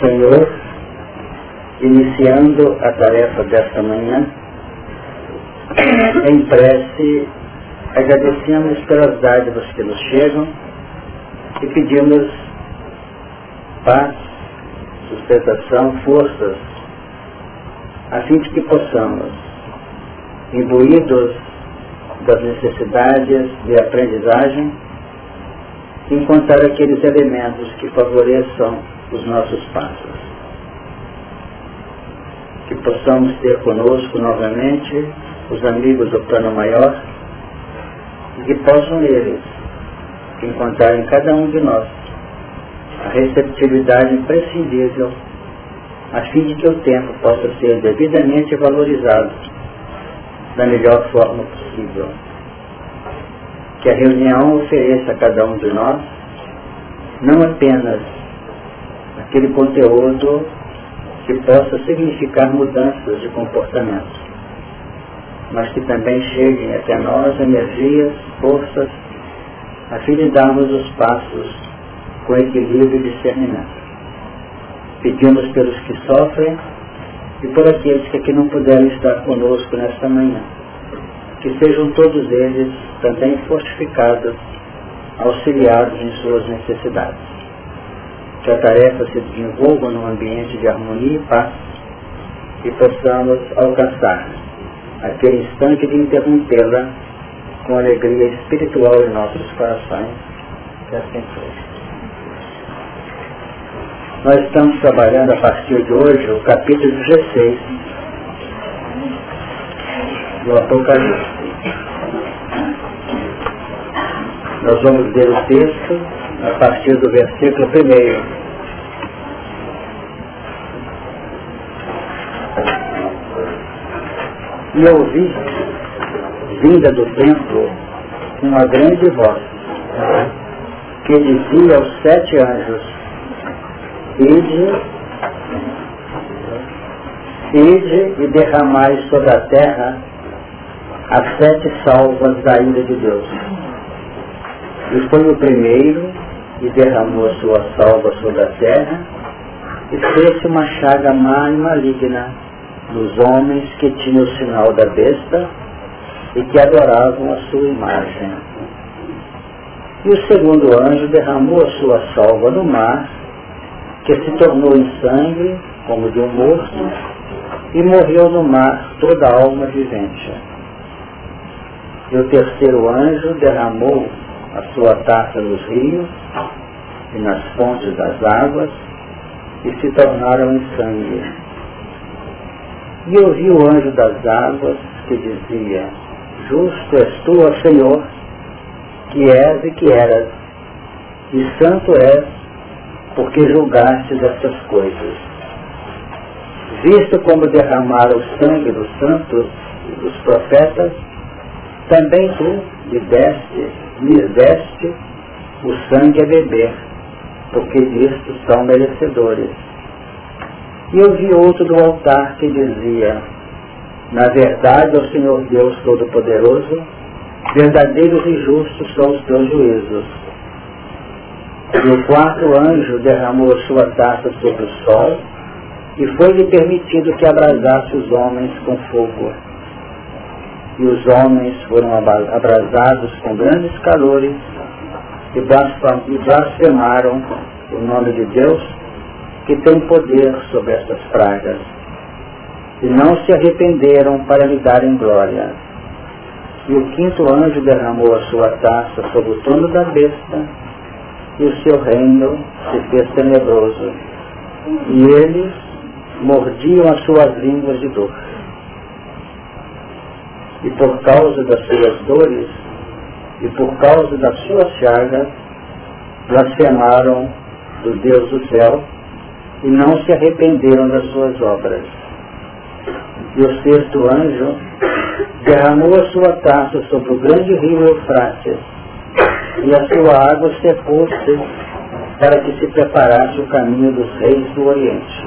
Senhor, iniciando a tarefa desta manhã, em prece, agradecemos pelas dádivas que nos chegam e pedimos paz, sustentação, forças, a fim de que possamos, imbuídos das necessidades de aprendizagem, encontrar aqueles elementos que favoreçam os nossos passos. Que possamos ter conosco novamente os amigos do plano maior e que possam eles encontrar em cada um de nós a receptividade imprescindível a fim de que o tempo possa ser devidamente valorizado da melhor forma possível. Que a reunião ofereça a cada um de nós não apenas aquele conteúdo que possa significar mudanças de comportamento, mas que também cheguem até nós energias, forças, a fim de darmos os passos com equilíbrio e discernimento. Pedimos pelos que sofrem e por aqueles que aqui não puderam estar conosco nesta manhã. Que sejam todos eles também fortificados, auxiliados em suas necessidades. Que a tarefa se desenvolva num ambiente de harmonia e paz e possamos alcançar aquele instante de interrompê-la com alegria espiritual em nossos corações. Que assim seja. Nós estamos trabalhando a partir de hoje o capítulo 16 do Apocalipse. Nós vamos ler o texto a partir do versículo 1. E ouvi, vinda do templo, uma grande voz, que dizia aos sete anjos, Ide, ide e derramai sobre a terra as sete salvas da ira de Deus. E foi o primeiro e derramou a sua salva sobre a terra e fez uma chaga má e maligna nos homens que tinham o sinal da besta e que adoravam a sua imagem. E o segundo anjo derramou a sua salva no mar, que se tornou em sangue, como de um morto, e morreu no mar toda a alma vivente. E o terceiro anjo derramou a sua taça nos rios e nas fontes das águas, e se tornaram em sangue. E ouvi o anjo das águas que dizia, Justo és tu, ó Senhor, que és e que eras, e santo és, porque julgastes estas coisas. Visto como derramaram o sangue dos santos e dos profetas, também tu lhe deste, lhes deste o sangue a beber, porque disto são merecedores. E eu vi outro do altar que dizia, na verdade, ó Senhor Deus Todo-Poderoso, verdadeiros e justos são os teus juízos. E o quarto anjo derramou sua taça sobre o sol, e foi-lhe permitido que abrasasse os homens com fogo. E os homens foram abrasados com grandes calores, e blasfemaram o nome de Deus, que tem poder sobre estas pragas e não se arrependeram para lhe darem glória. E o quinto anjo derramou a sua taça sobre o trono da besta, e o seu reino se fez tenebroso. E eles mordiam as suas línguas de dor. E por causa das suas dores, e por causa das suas chagas, blasfemaram do Deus do céu, e não se arrependeram das suas obras e o sexto anjo derramou a sua taça sobre o grande rio Eufrates, e a sua água secou-se para que se preparasse o caminho dos reis do Oriente.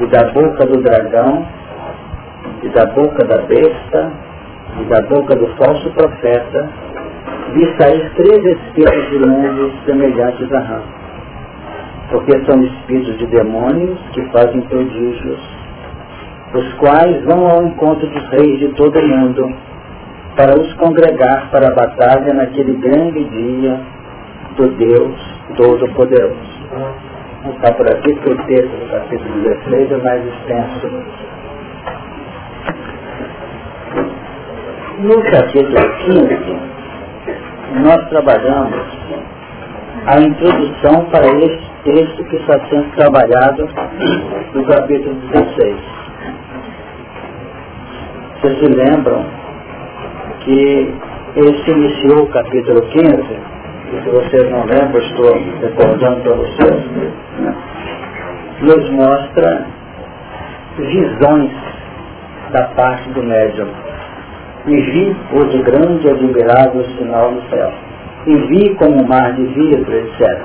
E da boca do dragão, e da boca da besta, e da boca do falso profeta, vi sair três espíritos grandes semelhantes a rãs. porque são espíritos de demônios que fazem prodígios, os quais vão ao encontro dos reis de todo o mundo, para os congregar para a batalha naquele grande dia do Deus Todo-Poderoso. Estar por aqui, porque o texto do capítulo 16 é mais extenso. No capítulo 15, nós trabalhamos a introdução para este texto que está sendo trabalhado no capítulo 16. Vocês se lembram que esse iniciou o capítulo 15, e se vocês não lembram, estou recordando para vocês, nos mostra visões da parte do médium. E vi o de grande e admirável sinal no céu. E vi como um mar de vidro, etc.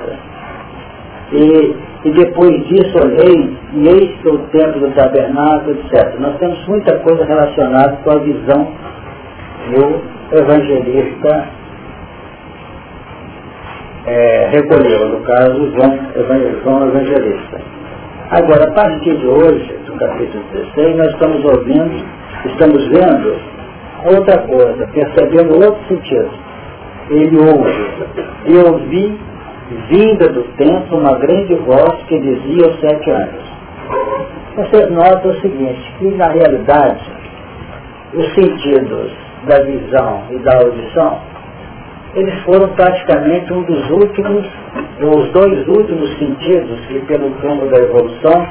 E, e depois disso olhei, e eis que o templo do tabernáculo, etc. Nós temos muita coisa relacionada com a visão do evangelista é, recolheu, no caso, João, João Evangelista. Agora, a partir de hoje, do capítulo 16, nós estamos ouvindo, estamos vendo outra coisa, percebendo outro sentido. Ele ouve. Eu ouvi, vinda do templo, uma grande voz que dizia aos sete anos. Você nota o seguinte, que na realidade, os sentidos da visão e da audição eles foram praticamente um dos últimos, os dois últimos sentidos que pelo campo da evolução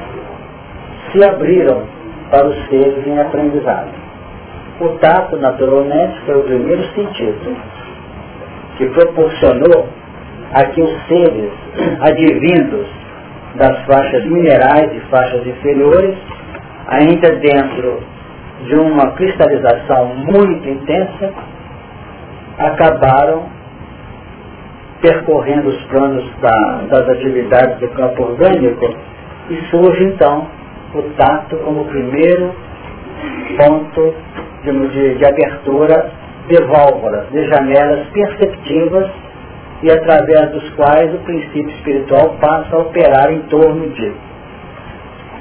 se abriram para os seres em aprendizado. O tato, naturalmente, foi o primeiro sentido que proporcionou a que os seres advindos das faixas minerais e faixas inferiores, ainda dentro de uma cristalização muito intensa, acabaram percorrendo os planos da, das atividades do campo orgânico e surge então o tato como primeiro ponto de, de, de abertura de válvulas, de janelas perceptivas e através dos quais o princípio espiritual passa a operar em torno disso.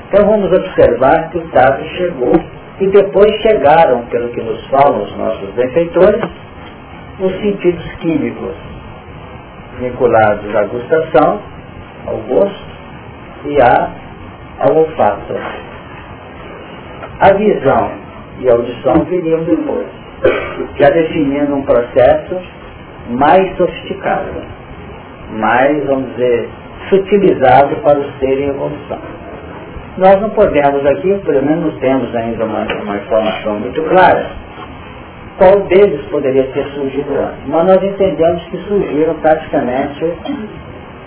Então vamos observar que o tato chegou e depois chegaram, pelo que nos falam os nossos benfeitores, os sentidos químicos vinculados à gustação, ao gosto e à, ao olfato. A visão e audição viriam depois, já definindo um processo mais sofisticado, mais, vamos dizer, sutilizado para o ser em evolução. Nós não podemos aqui, pelo menos não temos ainda uma, uma informação muito clara, qual deles poderia ter surgido antes. Mas nós entendemos que surgiram praticamente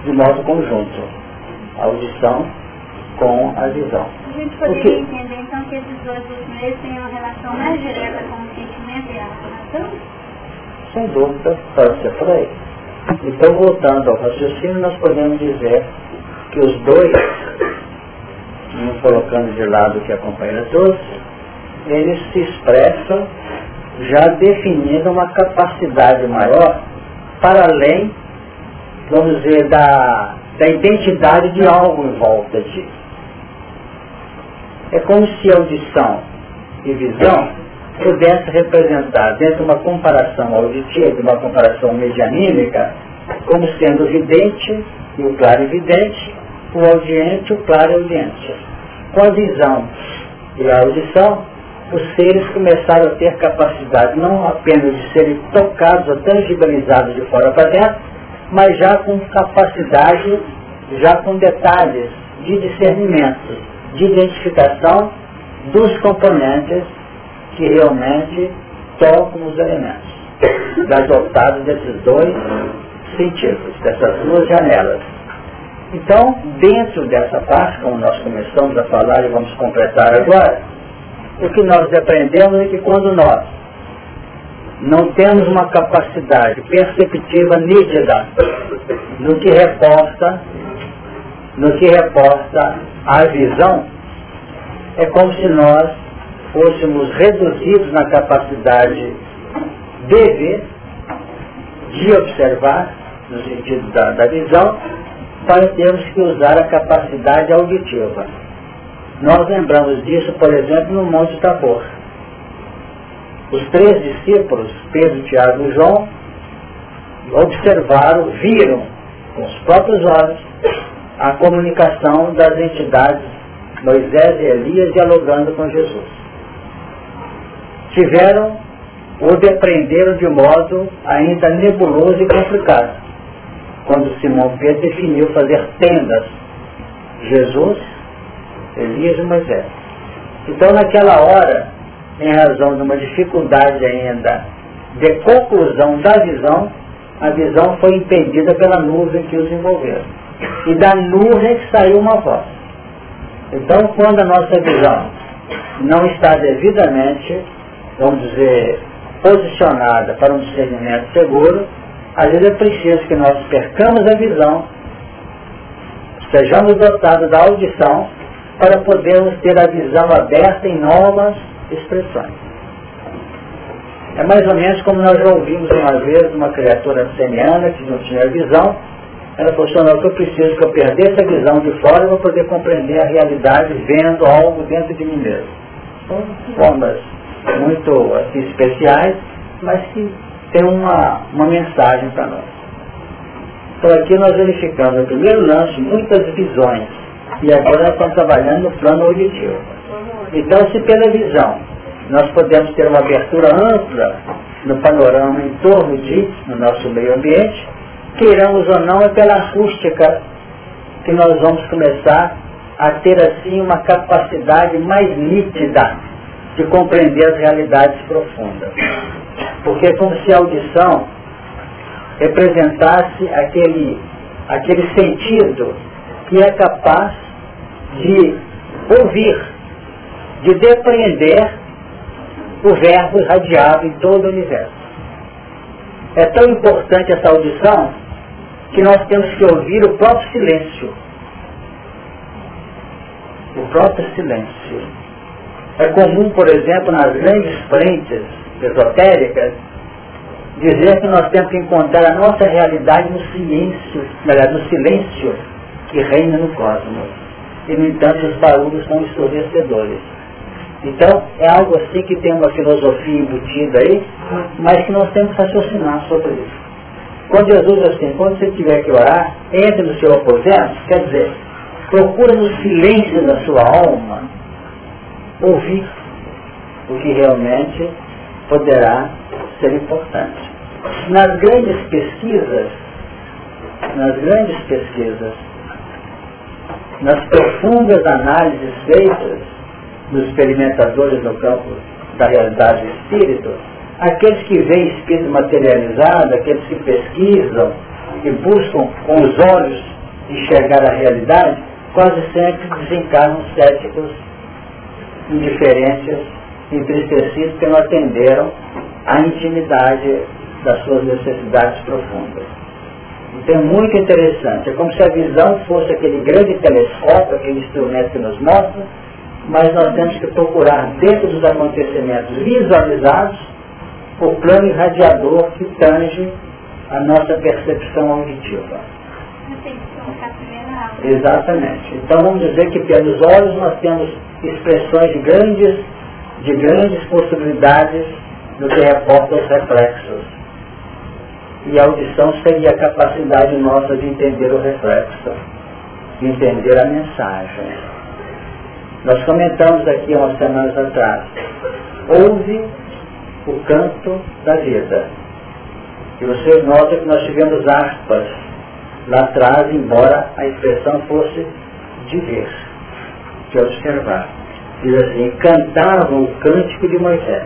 de modo conjunto. A audição com a visão. Gente poderia que... entender então que esses dois últimos têm uma relação mais direta com o sentimento e a razão? Sem dúvida, pode ser por aí. Então, voltando ao raciocínio, nós podemos dizer que os dois, não colocando de lado o que a companheira trouxe, eles se expressam já definindo uma capacidade maior para além, vamos dizer, da, da identidade de algo em volta disso. É como se audição e visão pudesse representar, dentro de uma comparação auditiva, de uma comparação medianímica, como sendo o vidente e o claro evidente, o audiente e o claro audiente. Com a visão e a audição, os seres começaram a ter capacidade não apenas de serem tocados ou tangibilizados de fora para dentro, mas já com capacidade, já com detalhes de discernimento, de identificação dos componentes que realmente tocam os elementos, das dotados desses dois sentidos, dessas duas janelas. Então, dentro dessa parte, como nós começamos a falar e vamos completar agora, o que nós aprendemos é que quando nós não temos uma capacidade perceptiva nítida no que reporta, no que reporta a visão, é como se nós fôssemos reduzidos na capacidade de ver, de observar, no sentido da, da visão, para termos que usar a capacidade auditiva. Nós lembramos disso, por exemplo, no Monte Tabor. Os três discípulos, Pedro, Tiago e João, observaram, viram com os próprios olhos a comunicação das entidades Moisés e Elias dialogando com Jesus. Tiveram ou depreenderam de modo ainda nebuloso e complicado. Quando Simão Pedro definiu fazer tendas, Jesus, Elias e Moisés. Então naquela hora, em razão de uma dificuldade ainda de conclusão da visão, a visão foi impedida pela nuvem que os envolveu. E da nuvem que saiu uma voz. Então quando a nossa visão não está devidamente, vamos dizer, posicionada para um discernimento seguro, às vezes é preciso que nós percamos a visão, sejamos dotados da audição, para podermos ter a visão aberta em novas expressões. É mais ou menos como nós já ouvimos uma vez uma criatura semiana que não tinha visão, ela falou, senhor, que eu preciso que eu perdesse a visão de fora para poder compreender a realidade vendo algo dentro de mim mesmo. São formas muito assim, especiais, mas que tem uma, uma mensagem para nós. Então aqui nós verificamos no primeiro lance muitas visões e agora nós estamos trabalhando no plano auditivo. Então se pela visão nós podemos ter uma abertura ampla no panorama em torno de, no nosso meio ambiente, queiramos ou não, é pela acústica que nós vamos começar a ter assim uma capacidade mais nítida de compreender as realidades profundas. Porque é como se a audição representasse aquele, aquele sentido que é capaz de ouvir, de depreender o verbo irradiado em todo o universo. É tão importante essa audição que nós temos que ouvir o próprio silêncio. O próprio silêncio. É comum, por exemplo, nas grandes frentes esotéricas, dizer que nós temos que encontrar a nossa realidade no silêncio, melhor, no silêncio que reina no cosmos. E, no entanto, os barulhos são ensurdecedores. Então, é algo assim que tem uma filosofia embutida aí, mas que nós temos que raciocinar sobre isso. Quando Jesus assim, quando você tiver que orar, entre no seu aposento, quer dizer, procura no silêncio da sua alma ouvir o que realmente poderá ser importante. Nas grandes pesquisas, nas grandes pesquisas, nas profundas análises feitas dos experimentadores no campo da realidade do espírito, aqueles que veem espírito materializado, aqueles que pesquisam e buscam com os olhos enxergar a realidade, quase sempre desencarnam céticos indiferentes, entristecidos porque não atenderam à intimidade das suas necessidades profundas. Então é muito interessante. É como se a visão fosse aquele grande telescópio, aquele instrumento que nos mostra, mas nós temos que procurar dentro dos acontecimentos visualizados o plano irradiador que tange a nossa percepção auditiva. Exatamente. Então vamos dizer que pelos olhos nós temos expressões de grandes, de grandes possibilidades no que reporta aos reflexos. E a audição seria a capacidade nossa de entender o reflexo, de entender a mensagem. Nós comentamos aqui umas semanas atrás. Ouve o canto da vida. E você nota que nós tivemos aspas lá atrás, embora a expressão fosse de ver de observar. Diz assim, cantavam o cântico de Moisés.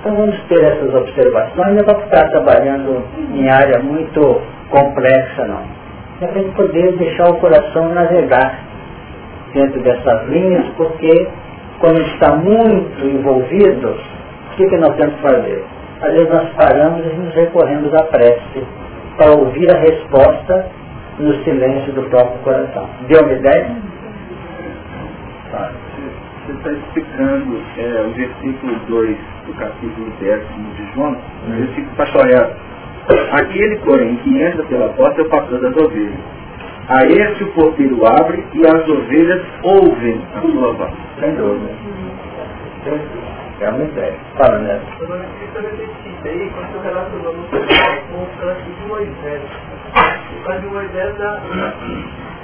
Então vamos ter essas observações, não é para ficar trabalhando em área muito complexa não. É para poder deixar o coração navegar dentro dessas linhas, porque quando está muito envolvido, o que, que nós temos que fazer? Às vezes nós paramos e nos recorremos à prece para ouvir a resposta no silêncio do próprio coração. Deu uma ideia? Você está explicando é, o versículo 2 do capítulo 10 de João, o versículo pastorel. Aquele, porém, que entra pela porta é o pastor das ovelhas. A esse o porteiro abre e as ovelhas ouvem a sua voz. Sem dúvida. É uma ideia. Fala, né? aí quando você relacionou no com o cântico de Moisés. O cântico de Moisés,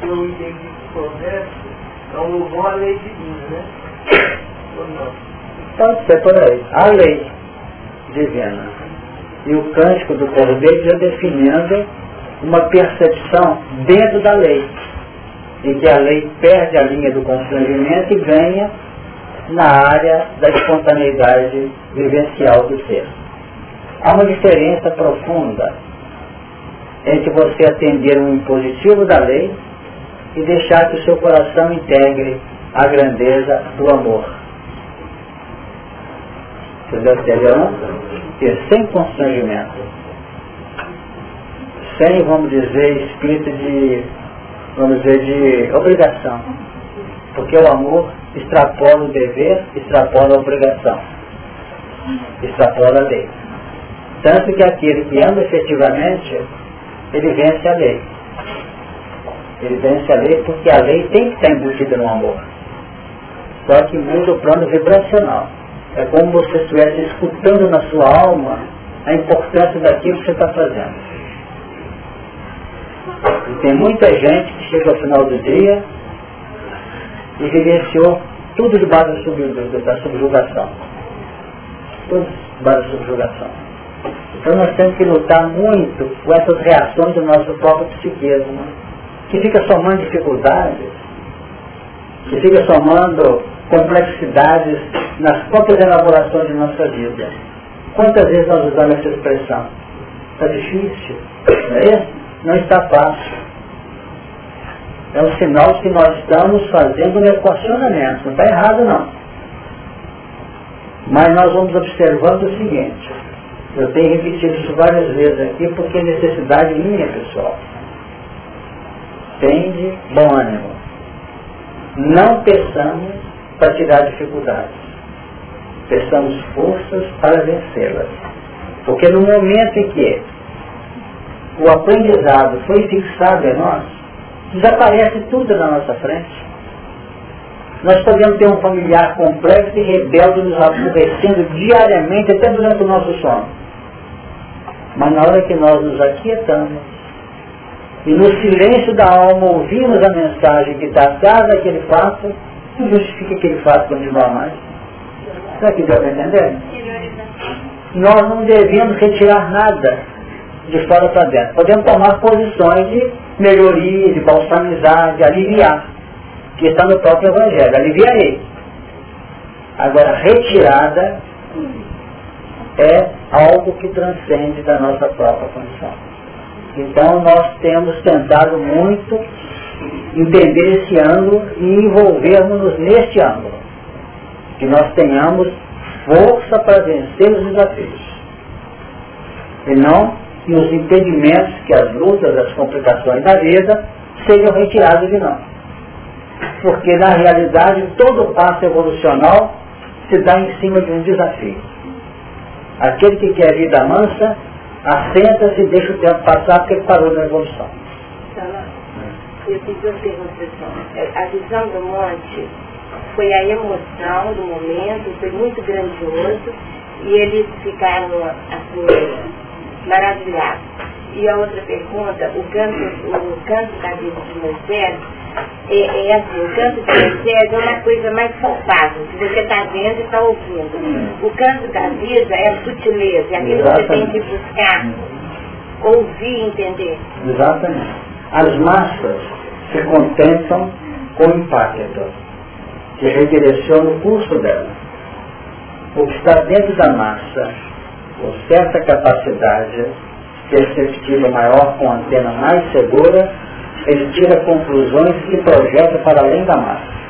eu entendi correto, é um louvor à lei divina, né? Ou não? Pode ser por aí. A lei divina. E o cântico do Cordeiro já definindo uma percepção dentro da lei, em que a lei perde a linha do constrangimento e ganha na área da espontaneidade vivencial do ser. Há uma diferença profunda entre você atender um impositivo da lei e deixar que o seu coração integre a grandeza do amor. Entendeu? E sem constrangimento. Sem, vamos dizer, espírito de, vamos dizer, de obrigação. Porque o amor extrapola o dever, extrapola a obrigação. Extrapola a lei. Tanto que aquele que ama efetivamente, ele vence a lei. Ele vence a lei porque a lei tem que estar embutida no amor. Só que muda o plano vibracional. É como você estivesse escutando na sua alma a importância daquilo que você está fazendo. E tem muita gente que chega ao final do dia e vivenciou tudo debaixo da subjugação. Tudo debaixo da subjugação. Então nós temos que lutar muito com essas reações do nosso próprio psiquismo, que fica somando dificuldades, que fica somando complexidades nas próprias elaborações de nossa vida. Quantas vezes nós usamos essa expressão? Está difícil, não é isso? Não está fácil. É um sinal que nós estamos fazendo um equacionamento. Não está errado não. Mas nós vamos observando o seguinte, eu tenho repetido isso várias vezes aqui porque é necessidade minha, pessoal. Tende bom ânimo. Não peçamos para tirar dificuldades. Peçamos forças para vencê-las. Porque no momento em que o aprendizado foi fixado em nós, desaparece tudo na nossa frente. Nós podemos ter um familiar complexo e rebelde nos aborrecendo diariamente, até durante o nosso sono. Mas na hora que nós nos aquietamos e no silêncio da alma ouvimos a mensagem que está atrás daquele fato, não justifica aquele fato continuar mais. Será que deu para entender? Nós não devemos retirar nada de fora para dentro. Podemos tomar posições de melhoria, de balsamizar, de aliviar, que está no próprio Evangelho. Aliviarei. Agora, retirada é algo que transcende da nossa própria condição. Então nós temos tentado muito entender esse ângulo e envolvermos-nos neste ângulo. Que nós tenhamos força para vencer os desafios. E não que os impedimentos, que as lutas, as complicações da vida sejam retirados de nós. Porque na realidade todo passo evolucional se dá em cima de um desafio. Aquele que quer vida mansa, assenta-se e deixa o tempo passar porque parou na evolução. Eu tenho duas perguntas. A visão do monte foi a emoção do momento, foi muito grandioso e eles ficaram assim, maravilhados. E a outra pergunta, o canto, o canto da vida de Moisés é, é assim, o canto da Moisés é uma coisa mais palpável, que você está vendo e está ouvindo. O canto da vida é a sutileza, é aquilo que você tem que buscar, ouvir e entender. Exatamente. As massas se contentam com o impacto, que redireciona o curso dela. O que está dentro da massa, com certa capacidade perceptiva maior, com antena mais segura, ele tira conclusões e projeta para além da massa.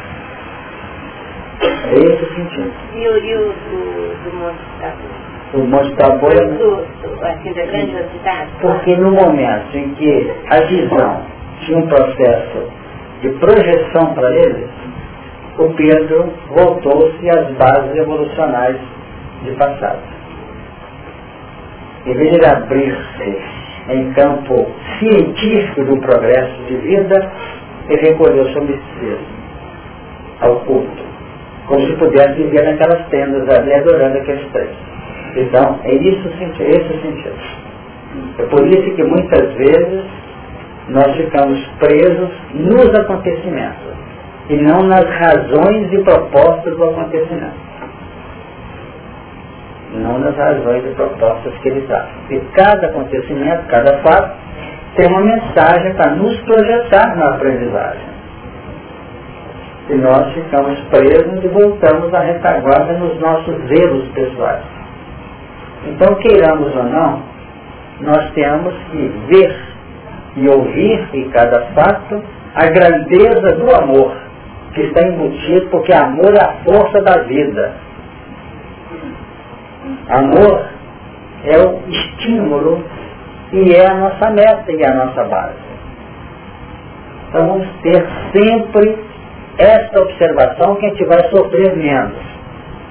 É esse o sentido. E o rio do, do Monte Tabor? O Monte Tabor é... Do, assim, da grandiosidade? Porque no momento em que a visão tinha um processo de projeção para ele, o Pedro voltou-se às bases evolucionais de passado. Em vez de abrir-se em campo científico do progresso de vida, ele recolheu seu misticismo ao culto, como se pudesse viver naquelas tendas ali adorando aqueles três. Então, é isso, esse o sentido. É por isso que muitas vezes nós ficamos presos nos acontecimentos e não nas razões e propostas do acontecimento. Não nas razões e propostas que ele dá. E cada acontecimento, cada fato, tem uma mensagem para nos projetar na aprendizagem. E nós ficamos presos e voltamos à retaguarda nos nossos erros pessoais. Então, queiramos ou não, nós temos que ver e ouvir em cada fato a grandeza do amor que está embutido, porque amor é a força da vida. Amor é o estímulo e é a nossa meta e a nossa base. Então vamos ter sempre esta observação que a gente vai sofrer menos.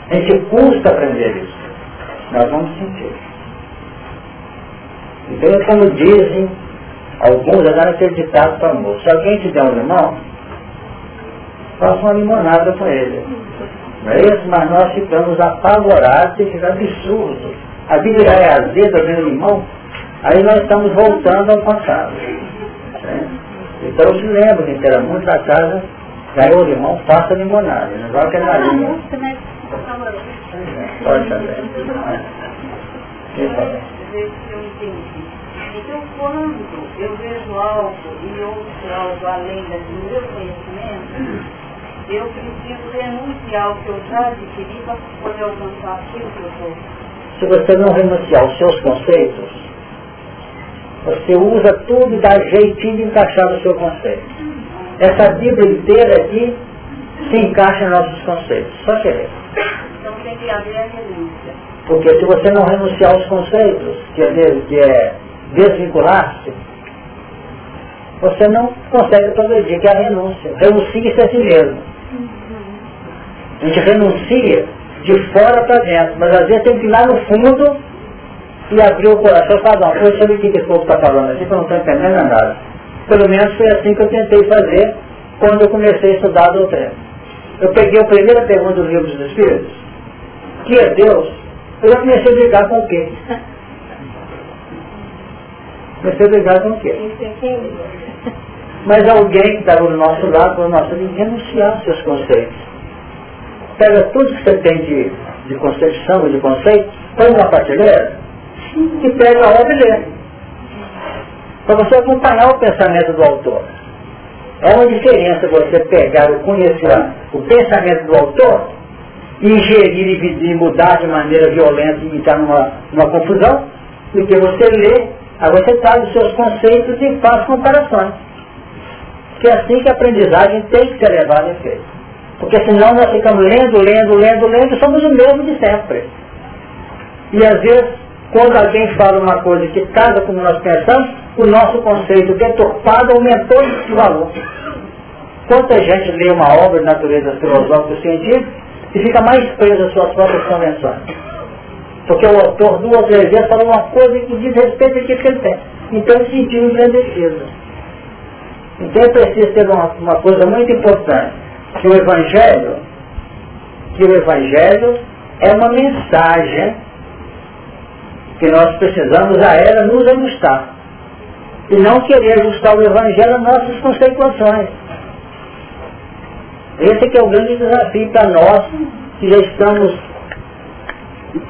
A gente custa aprender isso. Nós vamos sentir. Então é como dizem alguns, agora ter ditado para o Se alguém te der um limão, faça uma limonada com ele. Não é isso? Mas nós ficamos apavorados e ficamos absurdos. A vida já é azeda vendo limão, aí nós estamos voltando ao passado. Né? Então se lembra que era muito da casa, ganhou limão, faça limonada. Não vai ter nada. Pode saber. Quem fala? Então, quando eu vejo algo e outro algo além do meu conhecimento, eu preciso renunciar ao que eu já adquiri para poder alcançar aquilo que eu estou. Se você não renunciar aos seus conceitos, você usa tudo e dá jeitinho de encaixar no seu conceito. Essa Bíblia inteira aqui se encaixa em nossos conceitos. Só querer. Então tem que haver a renúncia. Porque se você não renunciar aos conceitos, que é, que é desvincular-se, você não consegue progredir, que é a renúncia. Renuncie-se a si mesmo. A gente renuncia de fora para dentro, mas às vezes tem que ir lá no fundo e abrir o coração e falar, não, sobre o que esse povo está falando aqui, que eu não estou entendendo nada. Pelo menos foi assim que eu tentei fazer quando eu comecei a estudar a doutrina. Eu peguei a primeira pergunta do livro dos Espíritos, que é Deus, eu já comecei a brigar com o quê? Comecei a brigar com o quê? Mas alguém que estava do nosso lado falou, nossa, tem que renunciar aos seus conceitos. Pega tudo que você tem de, de concepção e de conceito, põe uma prateleira e pega a obra e lê. Para você acompanhar o pensamento do autor. É uma diferença você pegar o conhecimento, o pensamento do autor, ingerir e mudar de maneira violenta e entrar numa, numa confusão, do que você lê, aí você traz os seus conceitos e faz comparações. Que é assim que a aprendizagem tem que ser levada a efeito. Porque senão nós ficamos lendo, lendo, lendo, lendo, somos o mesmo de sempre. E às vezes, quando alguém fala uma coisa que casa como nós pensamos, o nosso conceito deturpado aumentou de valor. Quanta gente lê uma obra de natureza filosófica científica e fica mais preso às suas próprias convenções. Porque o autor duas vezes fala uma coisa que diz respeito àquilo que ele tem. Então ele sentiu engrandecido. Então é preciso ter uma, uma coisa muito importante, que o Evangelho, que o Evangelho é uma mensagem que nós precisamos a ela nos ajustar. E não querer ajustar o Evangelho às nossas conceituações. Esse é o grande desafio para nós, que já estamos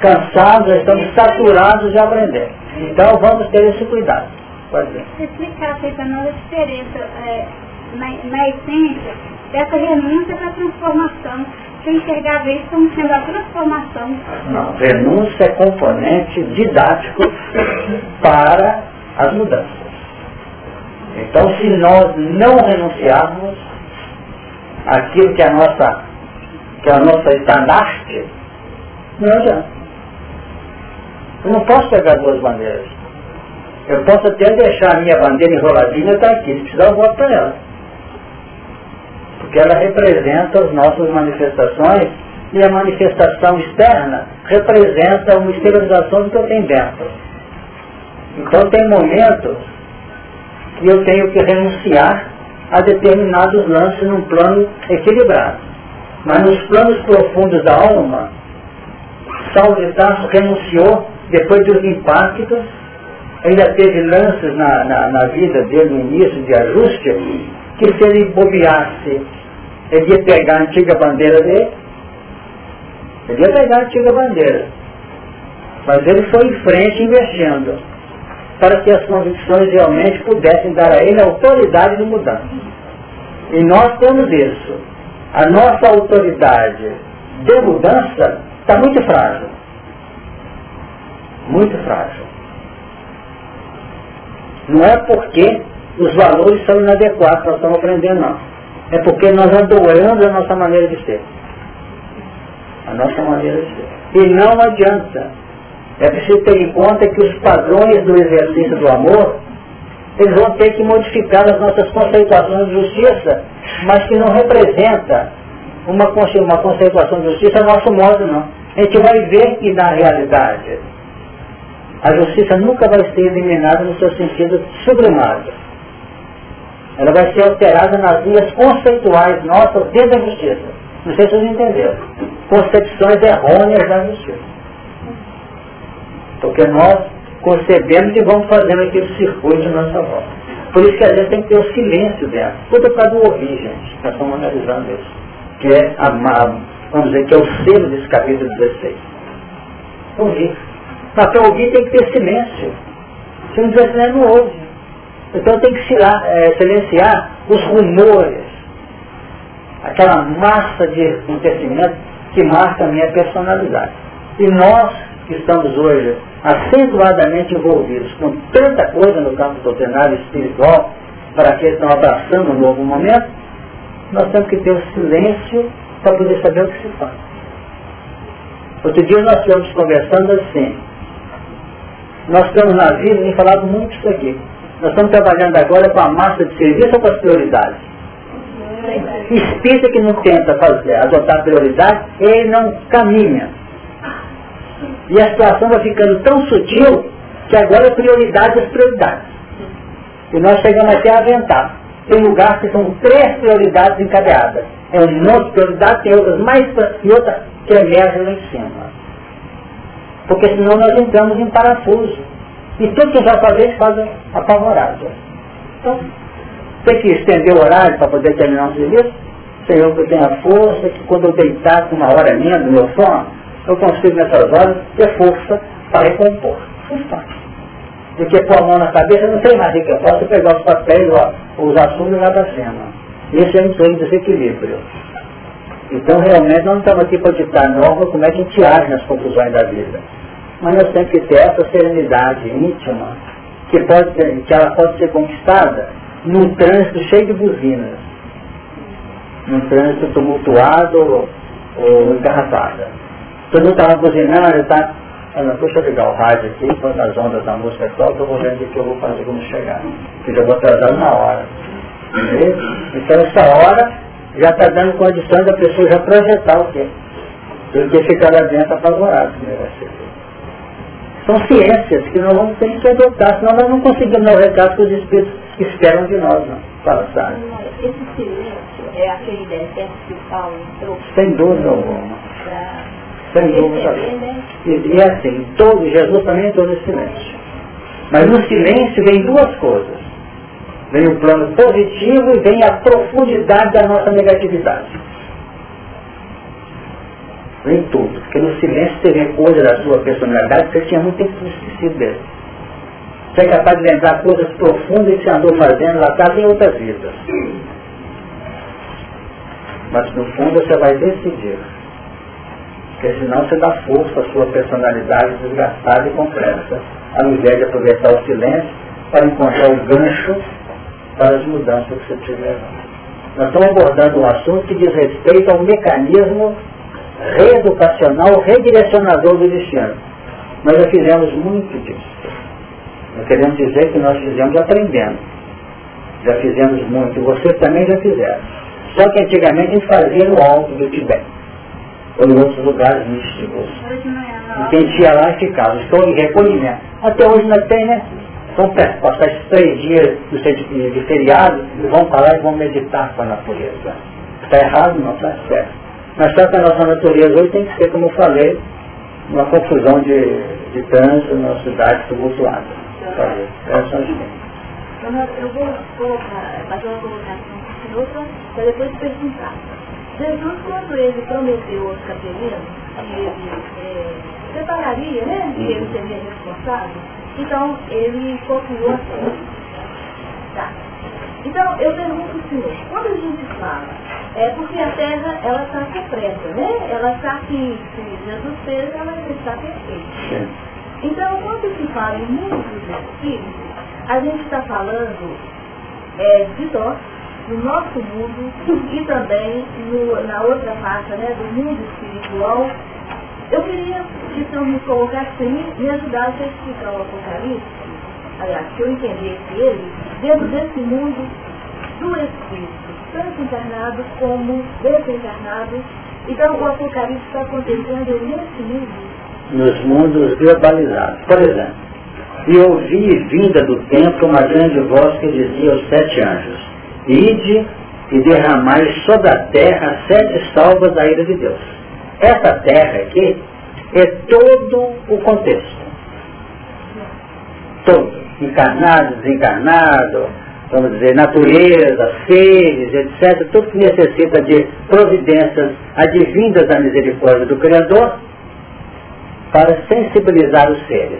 cansados, já estamos saturados de aprender. Então vamos ter esse cuidado. Pode ser. Explicar para nós a diferença é, na, na essência dessa renúncia para a transformação. Você enxergava isso como sendo a transformação. Não, renúncia é componente didático para as mudanças. Então se nós não renunciarmos aquilo que é a nossa, que é a nossa estandarte, não adianta. Eu não posso pegar duas bandeiras. Eu posso até deixar a minha bandeira enroladinha está aqui, se precisar eu volto para ela. Porque ela representa as nossas manifestações e a manifestação externa representa uma exteriorização do que eu tenho dentro. Então tem momentos que eu tenho que renunciar a determinados lances num plano equilibrado. Mas nos planos profundos da alma, Saulo de Tarso renunciou depois dos impactos, ainda teve lances na, na, na vida dele no início de ajuste, que se ele bobeasse, ele ia pegar a antiga bandeira dele, ele ia pegar a antiga bandeira. Mas ele foi em frente investindo para que as convicções realmente pudessem dar a ele a autoridade de mudança. E nós temos isso. A nossa autoridade de mudança está muito frágil. Muito frágil. Não é porque os valores são inadequados, nós estamos aprendendo, não. É porque nós adoramos a nossa maneira de ser. A nossa maneira de ser. E não adianta é preciso ter em conta que os padrões do exercício do amor, eles vão ter que modificar as nossas conceituações de justiça, mas que não representa uma, uma conceituação de justiça a nosso modo, não. A gente vai ver que na realidade a justiça nunca vai ser eliminada no seu sentido sublimado. Ela vai ser alterada nas linhas conceituais nossas dentro da justiça. Não sei se vocês entenderam. Concepções errôneas da justiça. Porque nós concebemos e vamos fazendo aquele circuito de nossa volta. Por isso que às vezes tem que ter o silêncio dela. Tudo para do ouvir, gente. Nós estamos analisando isso. Que é a, vamos dizer, que é o selo desse capítulo 16. Ouvir. Mas para ouvir tem que ter silêncio. Se não tiver silêncio, não ouve. Então tem que silar, é, silenciar os rumores, aquela massa de acontecimentos que marca a minha personalidade. E nós que estamos hoje acentuadamente envolvidos com tanta coisa no campo doutrinário e espiritual, para que estão abraçando um novo momento, nós temos que ter o silêncio para poder saber o que se faz. Outro dia nós estivemos conversando assim. Nós estamos na vida e falado muito isso aqui. Nós estamos trabalhando agora com a massa de serviço ou com as prioridades? Espírita que não tenta fazer, adotar prioridade, ele não caminha. E a situação vai ficando tão sutil que agora é prioridade das prioridades. E nós chegamos até a aventar. Tem lugares que são três prioridades encadeadas. É um monte de prioridades, tem outras mais e outras que emergem lá em cima. Porque senão nós entramos em parafuso. E tudo que vai fazer, faz apavorado. Então, tem que estender o horário para poder terminar o serviço. Senhor, que eu tenha força, que quando eu deitar com uma hora minha do meu sono, eu consigo nessas horas ter força para recompor. Porque pôr a mão na cabeça não tem mais que eu posso pegar os papéis, ó, os assuntos lá para cima. Esse é um treino de desequilíbrio. Então realmente nós não estamos aqui para ditar norma como é que a gente age nas conclusões da vida. Mas nós temos que ter essa serenidade íntima que, pode ter, que ela pode ser conquistada num trânsito cheio de buzinas. Num trânsito tumultuado ou, engarrafado. Todo mundo estava buzinando? Eu deixa eu ligar o rádio aqui, quando as ondas da música soltam, eu vou vendo o que eu vou fazer quando chegar. Que já vou atrasar uma hora. Então essa hora já está dando condições da pessoa já projetar o quê? Do que ficar lá dentro apavorado. Né? São ciências que nós vamos ter que adotar, senão nós não conseguimos dar o recado que os espíritos esperam de nós, não. Fala, sabe? Esse silêncio é aquele decreto que o Paulo entrou. Sem dúvida alguma. Sem dúvida alguma. E, e é assim, todo, Jesus também entrou no silêncio. Mas no silêncio vem duas coisas. Vem o plano positivo e vem a profundidade da nossa negatividade. Vem tudo. Porque no silêncio você vê coisas da sua personalidade que você tinha muito tempo esquecido dele. Você é capaz de lembrar coisas profundas que você andou fazendo lá atrás em outras vidas. Mas no fundo você vai decidir porque senão você dá força à sua personalidade desgastada e complexa, ao invés de aproveitar o silêncio para encontrar o gancho para as mudanças que você tiver. Nós estamos abordando um assunto que diz respeito ao mecanismo reeducacional, redirecionador do destino. Nós já fizemos muito disso. Nós queremos dizer que nós fizemos aprendendo. Já fizemos muito, vocês também já fizeram. Só que antigamente a gente fazia no alto do Tibete ou em outros lugares místicos. E quem ia lá e ficava. Estou em recolhimento. Até hoje não tem, né? Vão passar esses três dias de, feriado e vão falar e vão meditar com a natureza. Está errado? Não está certo. Mas só que a nossa natureza hoje tem que ser, como eu falei, uma confusão de, de trânsito na cidade tumultuada. É a Eu vou colocar, fazer uma colocação para depois perguntar. Jesus, quando ele prometeu aos capelinos que ele é, separaria, né? Que ele seria responsável, então ele confiou assim. Tá. Então, eu pergunto ao senhor, quando a gente fala, é porque a terra, ela está completa, né? Ela está aqui, se Jesus fez, ela está perfeita. Então, quando se fala em mundo dos espíritos, a gente está falando é, de nós, no nosso mundo e também no, na outra faixa né, do mundo espiritual. Eu queria que o senhor me colocasse e me ajudasse a explicar o Apocalipse, aliás, que eu entendesse ele, dentro desse mundo do Espírito, tanto encarnado como desencarnado. Então o Apocalipse está acontecendo nesse mundo. Nos mundos globalizados. Por exemplo, e ouvi vinda do templo uma grande voz que dizia aos sete anjos, Ide e derramai sobre a terra sete salvas da ira de Deus. Essa terra aqui é todo o contexto. Todo. Encarnado, desencarnado, vamos dizer, natureza, seres, etc. Tudo que necessita de providências advindas da misericórdia do Criador para sensibilizar os seres.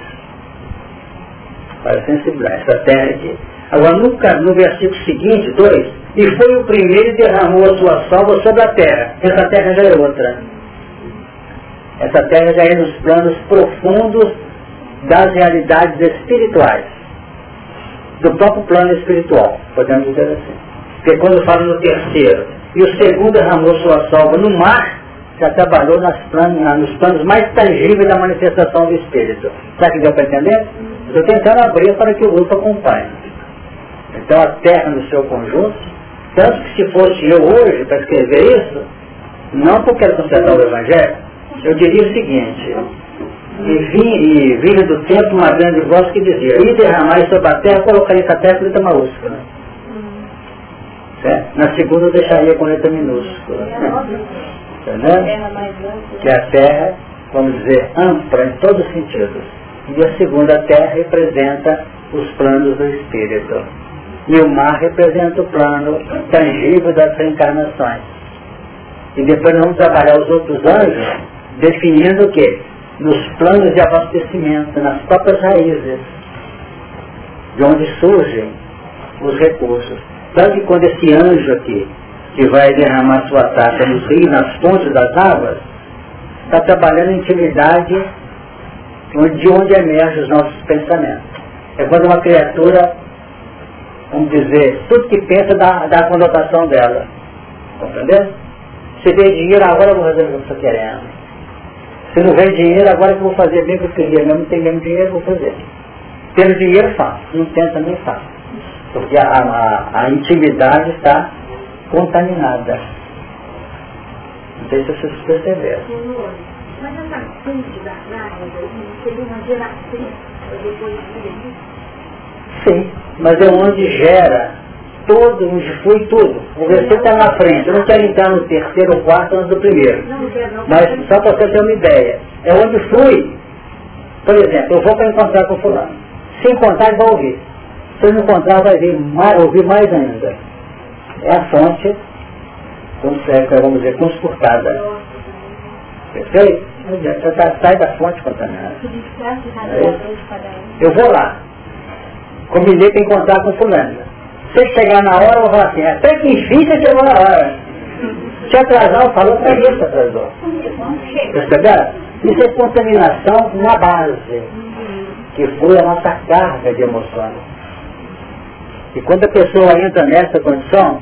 Para sensibilizar essa terra aqui. Agora, no, no versículo seguinte, 2, e foi o primeiro e derramou a sua salva sobre a terra. Essa terra já é outra. Essa terra já é nos planos profundos das realidades espirituais. Do próprio plano espiritual, podemos dizer assim. Porque quando fala no terceiro, e o segundo derramou sua salva no mar, já trabalhou nas planos, nos planos mais tangíveis da manifestação do Espírito. Sabe que deu para entender? Estou tentando abrir para que o grupo acompanhe. Então a terra no seu conjunto, tanto que se fosse eu hoje para escrever isso, não porque era consertar o Evangelho, eu diria o seguinte, e, vi, e vinha do tempo uma grande voz que dizia, e derramar sobre a terra, colocaria essa terra com letra minúscula. Certo? Na segunda eu deixaria com letra minúscula. Entendeu? Que a terra, vamos dizer, ampla em todos os sentidos. E a segunda terra representa os planos do Espírito. E o mar representa o plano tangível das reencarnações. E depois nós vamos trabalhar os outros anjos, definindo o quê? Nos planos de abastecimento, nas próprias raízes, de onde surgem os recursos. Tanto que quando esse anjo aqui, que vai derramar sua taça nos rios, nas fontes das águas, está trabalhando em intimidade de onde emergem os nossos pensamentos. É quando uma criatura vamos dizer, tudo que pensa dá, dá a conotação dela. Compreendeu? Se vê dinheiro, agora eu vou fazer o que eu estou querendo. Se não vem dinheiro, agora que eu vou fazer bem que eu queria. Mesmo não tem mesmo dinheiro, vou fazer. Tendo dinheiro, faço. Não tem também, faço. Porque a, a, a intimidade está contaminada. Não sei se vocês perceberam. Mas essa fonte da seria uma depois de Sim, mas é onde gera todo, onde foi tudo. O versículo está na frente, eu não quero entrar no terceiro ou quarto antes do primeiro. Mas só para você ter uma ideia, é onde fui. Por exemplo, eu vou para encontrar com fulano. Se encontrar, vai ouvir. Se não encontrar, vai vir mais, ouvir mais ainda. É a fonte, vamos dizer, conspurtada. Perfeito? Sai da fonte contaminada. É eu vou lá. Combinei para encontrar com fulano. Se chegar na hora, eu vou falar assim, até que enfim você chegou na hora. Se atrasar, eu falo para isso atrasou. Perceberam? Isso é contaminação na base, que foi a nossa carga de emoções. E quando a pessoa entra nessa condição,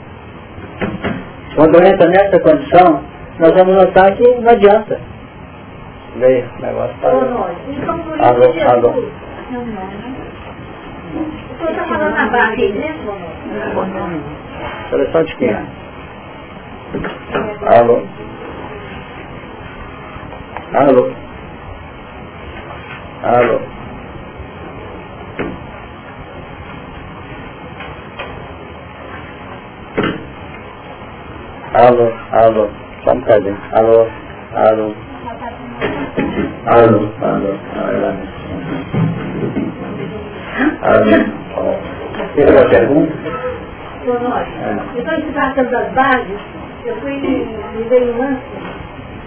quando entra nessa condição, nós vamos notar que não adianta. Veio o negócio para. Alô, alô senhor está falando na barra aqui, né, Telefone de quem? Alô? Alô? Alô? Alô, alô, Alô? Alô? Alô? Alô? Alô, alô. Alô, alô, alô. alô. Tem uma pergunta? Depois de tratando das bases, eu fui me veio um lance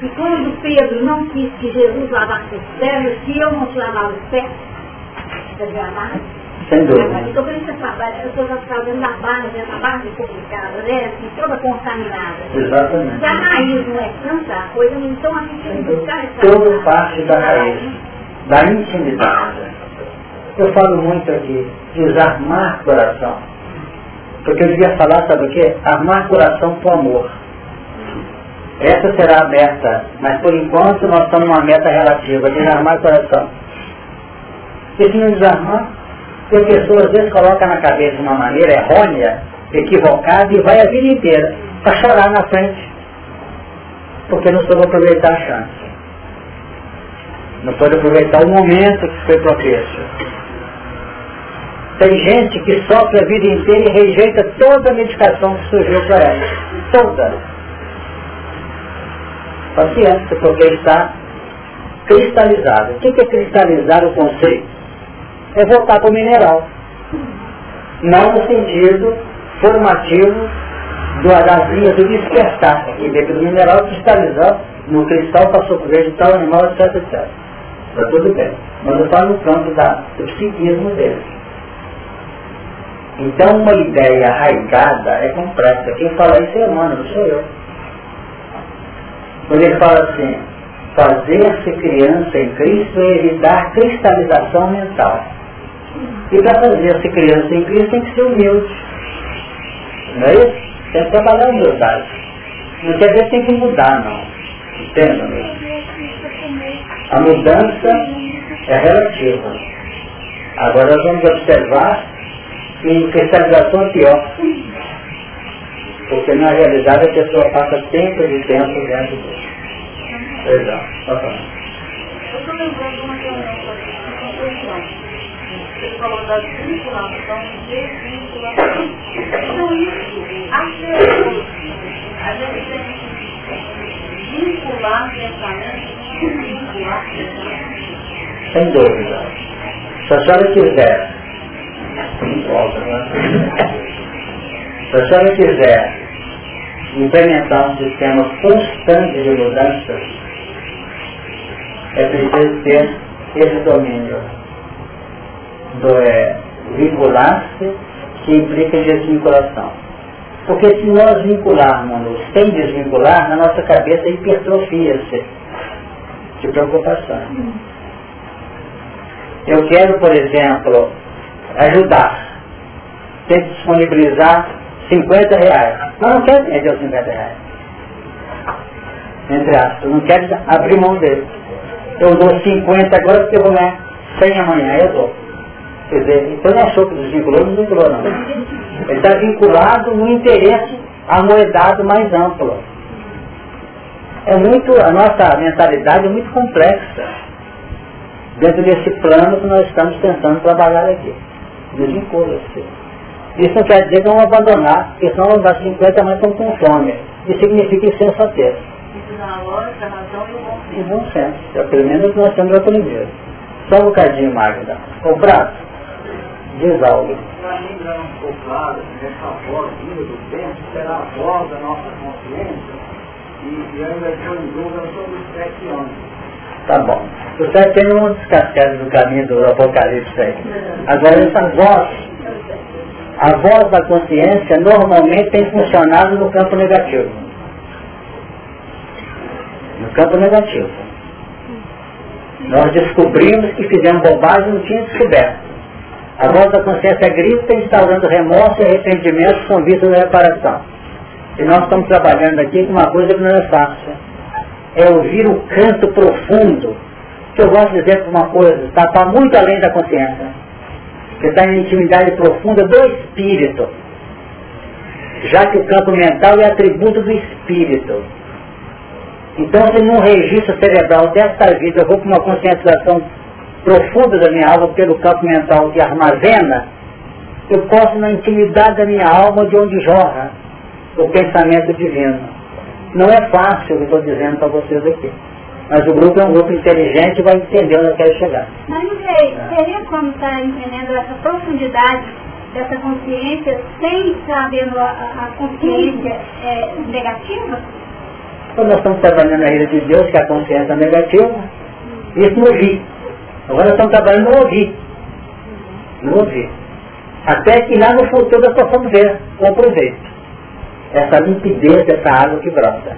e quando Pedro não quis que Jesus lavasse os pés, se eu não te lavar os pés, você lavar? Sem dúvida. Então por isso essa eu estou fazendo da base, essa base complicada, né? Assim, toda contaminada. Exatamente. Se a raiz não é santa, a coisa então a gente tem que buscar essa Tudo parte da raiz, da intimidade. Eu falo muito aqui, desarmar coração. Porque eu devia falar, sabe o quê? Armar coração com amor. Essa será a meta, mas por enquanto nós estamos numa meta relativa, desarmar coração. E se não desarmar, que a pessoa às vezes coloca na cabeça de uma maneira errônea, equivocada, e vai a vida inteira para chorar na frente, porque não soube aproveitar a chance. Não pode aproveitar o momento que foi propício. Tem gente que sofre a vida inteira e rejeita toda a medicação que surgiu para ela. Toda. Paciência, porque está cristalizado. O que é cristalizar o conceito? é voltar para o mineral. Não no sentido formativo do, linhas do despertar, que dentro do mineral cristalizar, no cristal passou por verde tal animal, etc, etc. Está tudo bem. Mas eu falo no campo da, do psiquismo dele. Então uma ideia arraigada é complexa. Quem fala isso é humano, não sou eu. Quando ele fala assim, fazer-se criança em Cristo é evitar cristalização mental. E para fazer-se criança em Cristo tem que ser humilde. Não é isso? Tem que trabalhar a humildade. Não quer dizer que tem que mudar, não. Entenda mesmo. A mudança é relativa. Agora nós vamos observar que cristalização é pior. Porque na realidade a pessoa passa tempo e tempo dentro disso. Perdão, pode falar. Eu estou lembrando de uma reunião com ele falou da vinculação e desvinculação. Então isso. A gente tem que vincular pensamento e vincular pensamento. Sem dúvida. Se a senhora quiser, se a senhora quiser implementar um sistema constante de mudanças, é preciso ter esse domínio do é, vincular-se, que implica desvinculação. Porque se nós vincularmos sem desvincular, na nossa cabeça hipertrofia-se de preocupação. Eu quero, por exemplo, ajudar. Tem que disponibilizar 50 reais. Mas não quero perder os 50 reais. Entre aspas, não quero abrir mão dele. Eu dou 50 agora porque eu vou ganhar 100 amanhã, eu dou. Quer dizer, então não achou que desvinculou, não desvinculou não. Ele está vinculado no interesse amoedado mais amplo. É muito, a nossa mentalidade é muito complexa dentro desse plano que nós estamos tentando trabalhar aqui. Desvincula-se. Isso não quer dizer que vamos abandonar, porque senão vamos dar 50, mas estamos com fome. Isso significa insensatez. Isso dá lógica, razão e o bom senso. E bom senso. É pelo menos o que nós temos aprendido. Só um bocadinho, Magda. O prato. Diz algo. Para ainda não ficou claro essa voz vinda do tempo será a voz da nossa consciência e, e ainda estou em dúvida sobre os sete anos. Tá bom. Você tem um descascado do caminho do Apocalipse aí. Agora essa voz, a voz da consciência normalmente tem funcionado no campo negativo. No campo negativo. Nós descobrimos que fizemos bobagem e não tinha descoberto. A voz da consciência grita instaurando remorso e arrependimento com vista de reparação. E nós estamos trabalhando aqui com uma coisa que não é fácil. É ouvir o canto profundo, que eu gosto de dizer uma coisa, está tá muito além da consciência. Que está em intimidade profunda do espírito. Já que o campo mental é atributo do espírito. Então, se num registro cerebral desta vida eu vou com uma conscientização profunda da minha alma pelo campo mental que armazena, eu posso na intimidade da minha alma de onde jorra o pensamento divino. Não é fácil o que eu estou dizendo para vocês aqui. Mas o grupo é um grupo inteligente e vai entender onde eu quero chegar. Mas não sei, seria como estar entendendo essa profundidade dessa consciência sem saber a, a consciência é, negativa? Quando nós estamos trabalhando na ira de Deus, que é a consciência negativa, isso no ouvir. Agora nós estamos trabalhando no ouvir. No ouvir. Até que lá no futuro nós possamos ver com proveito. Essa limpidez dessa água que brota.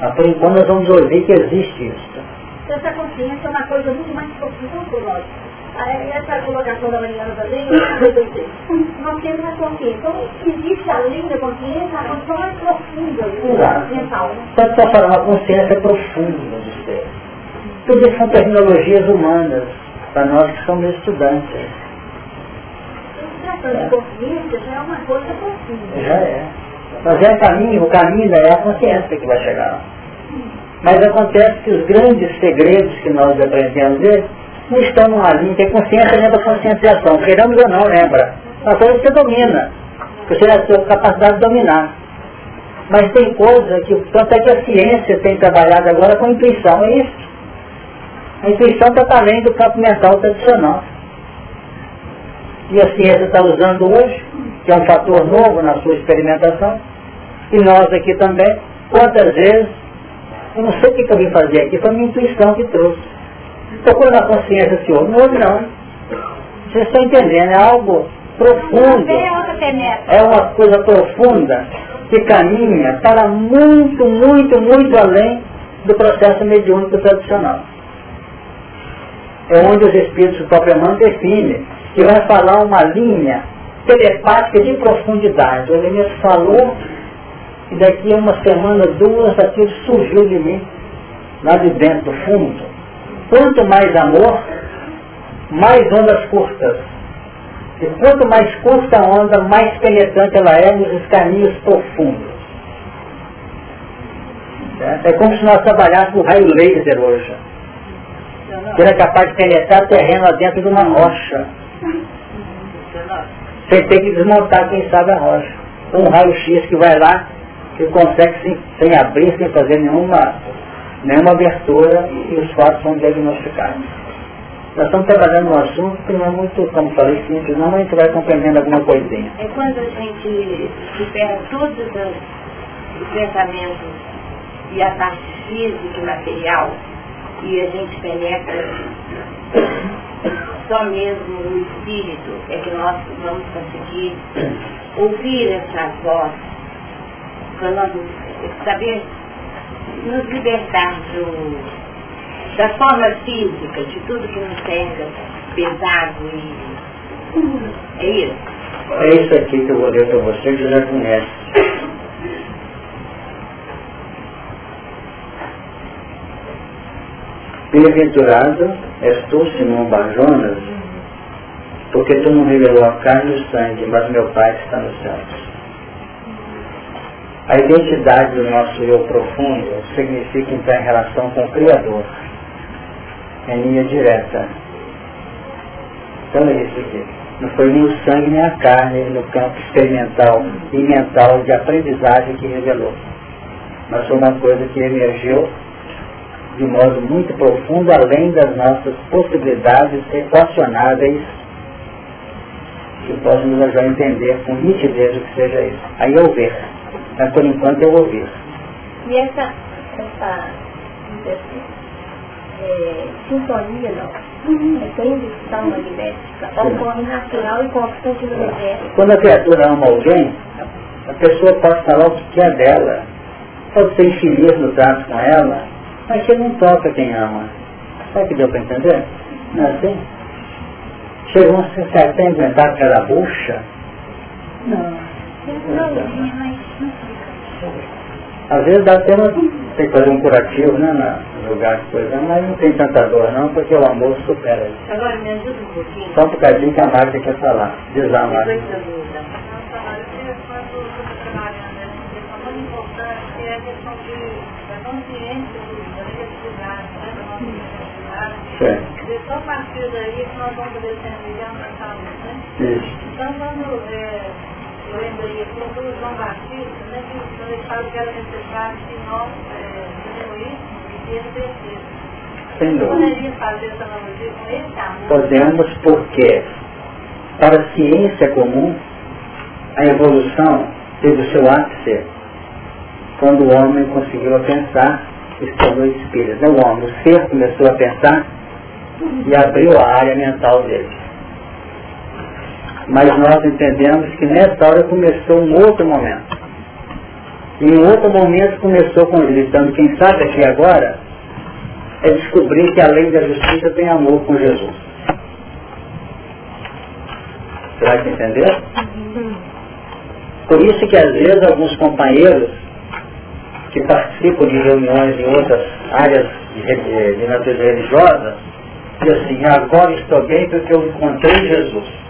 Mas por enquanto nós vamos ouvir que existe isso. Essa consciência é uma coisa muito mais nós. Essa colocação da Mariana também, eu nós temos a consciência. Então, existe além da consciência a consciência mais profunda do mental. Pode só falar uma consciência profunda do ser. Tudo isso são tecnologias humanas, para nós que somos estudantes. Essa consciência já é uma coisa profunda. Já é. Mas é o caminho, o caminho é a consciência que vai chegar lá. Mas acontece que os grandes segredos que nós aprendemos não estão numa linha, a consciência lembra a conscienciação, queremos ou não, lembra. Uma coisa que você domina, você tem a sua capacidade de dominar. Mas tem coisa que, tanto é que a ciência tem trabalhado agora com intuição, é isso. A intuição está para além do campo mental tradicional. E a ciência está usando hoje, que é um fator novo na sua experimentação, e nós aqui também, quantas vezes, eu não sei o que eu vim fazer aqui, foi a minha intuição que trouxe. Tocou na consciência, senhor? Não, não. Vocês estão entendendo, é algo profundo. É uma coisa profunda que caminha para muito, muito, muito além do processo mediúnico tradicional. É onde os espíritos do próprio mão definem que vai falar uma linha telepática de profundidade. O elemento falou e daqui a uma semana, duas, aquilo surgiu de mim, lá de dentro do fundo. Quanto mais amor, mais ondas curtas. E quanto mais curta a onda, mais penetrante ela é nos caminhos profundos. É como se nós trabalhássemos o raio laser hoje. Que era capaz de penetrar terreno lá dentro de uma rocha. Sem ter que desmontar, quem sabe, a rocha. Um raio-x que vai lá e consegue sem, sem abrir, sem fazer nenhuma, nenhuma abertura e os fatos são diagnosticados. Nós estamos trabalhando um assunto que não é muito, como falei, simples, não, mas a gente vai compreendendo alguma coisinha. É quando a gente supera todos os pensamentos e a parte física e material e a gente penetra só mesmo o espírito, é que nós vamos conseguir ouvir essa voz, nós saber nos libertar do, das formas físicas, de tudo que nos pega pesado e. É isso? É isso aqui que eu vou ler para você que já conhece. Bem-aventurado és tu, Simão Barjonas, porque tu não revelou a carne e o sangue, mas meu Pai que está nos céus. A identidade do nosso eu profundo significa entrar em relação com o Criador, em linha direta. Então é isso aqui. Não foi nem o sangue nem a carne no campo experimental e mental de aprendizagem que revelou. Mas foi uma coisa que emergiu de modo muito profundo, além das nossas possibilidades equacionáveis, que possam nos ajudar a entender com nitidez o que seja isso. Aí eu ver. Mas por enquanto eu ouvir. E essa, essa é, sintonia não, uhum. essa indução magnética ocorre natural e constante no universo. Quando a criatura ama alguém, a pessoa pode falar o que quer dela, pode ser infeliz no trato com ela, mas que não toca quem ama. Sabe que deu para entender? Não é assim? Chegou um certo a inventar aquela bucha? Não. Às vezes dá até uma, tem que fazer um curativo, né, no lugar de coisa, mas não tem tanta dor não, porque o amor supera isso. Agora me ajuda um pouquinho. Só um bocadinho que a Marta quer falar. Diz lá, Marta. Certo. Só a partir daí que nós vamos poder ter a melhor né? Isso. Então, quando é, eu lembrei aqui do João Batista, né, que quando ele fala que era necessário que nós diminuíssemos e ele descesse. Sem dúvida. Podemos porque para a ciência comum a evolução teve o seu ápice quando o homem conseguiu pensar e se tornou espírito. Não o homem, o ser começou a pensar e abriu a área mental dele. Mas nós entendemos que nessa hora começou um outro momento. E em outro momento começou com ele. Então, quem sabe aqui agora é descobrir que além da justiça tem amor com Jesus. Será que entendeu? Por isso que às vezes alguns companheiros que participam de reuniões em outras áreas de, de natureza religiosa, dizem assim, agora estou bem porque eu encontrei Jesus.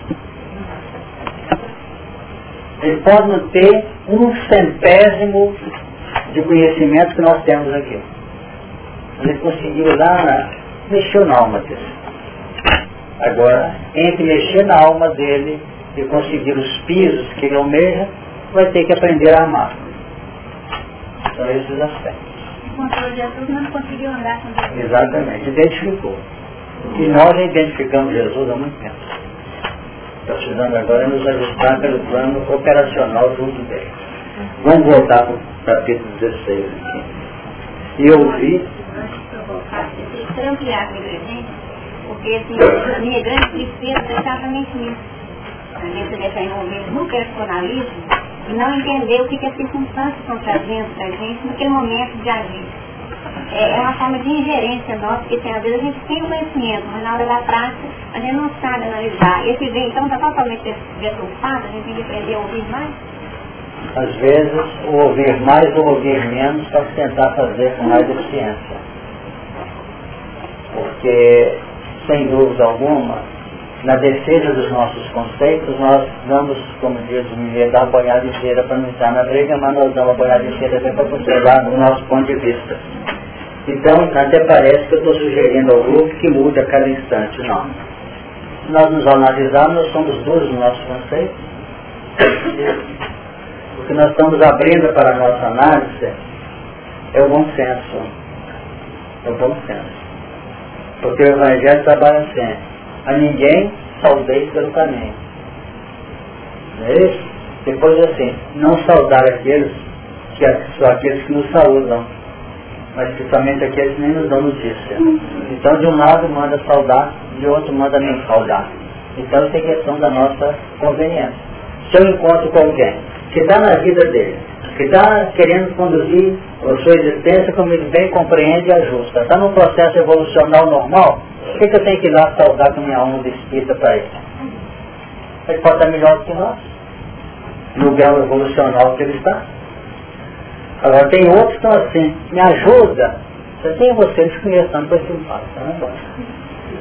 Ele pode não ter um centésimo de conhecimento que nós temos aqui. Ele conseguiu lá, mexeu na alma dele. Agora, entre mexer na alma dele e conseguir os pisos que ele almeja, vai ter que aprender a amar. São esses aspectos. Encontrou Jesus, não conseguiu andar com Jesus. Exatamente, identificou. E nós já identificamos Jesus há muito tempo. Precisando agora nos ajustar pelo plano operacional junto dele. Vamos voltar para o capítulo 16 aqui. E eu vi. Porque assim, a minha grande tristeza é exatamente. A gente deve no personalismo e não entender o que, que as circunstâncias estão trazendo para a gente naquele momento de agir. É, é uma forma de ingerência nossa, porque tem, às vezes a gente tem o conhecimento, mas na hora da prática a gente não sabe analisar. Esse vem então está totalmente deturpado, a gente tem que aprender a ouvir mais. Às vezes, o ouvir mais ou ouvir menos para tentar fazer com mais eficiência. Porque, sem dúvida alguma, na defesa dos nossos conceitos, nós damos, como diz o mineiro, dar uma boiada inteira para não estar na briga, mas nós damos uma boiada inteira para conservar o nosso ponto de vista. Então, até parece que eu estou sugerindo ao grupo que mude a cada instante. Não. Se nós nos analisarmos, nós somos duros no nosso conceito. O que nós estamos abrindo para a nossa análise é o bom senso. É o bom senso. Porque o Evangelho trabalha assim. A ninguém saudeis pelo caminho. Não é isso? Depois assim, não saudar aqueles que aqueles que nos saúdam mas principalmente aqueles que nem nos dão notícia. Então, de um lado manda saudar, de outro manda nem saudar. Então, tem questão da nossa conveniência. Se eu encontro com alguém que está na vida dele, que está querendo conduzir a sua existência como ele bem compreende e ajusta, está num processo evolucional normal, o que, que eu tenho que ir lá saudar com minha alma de espírita para ele? Ele pode estar melhor do que nós, no grau evolucional que ele está. Agora tem outros que estão assim, me ajuda. Você tem você desconhecendo para esse impacto, né?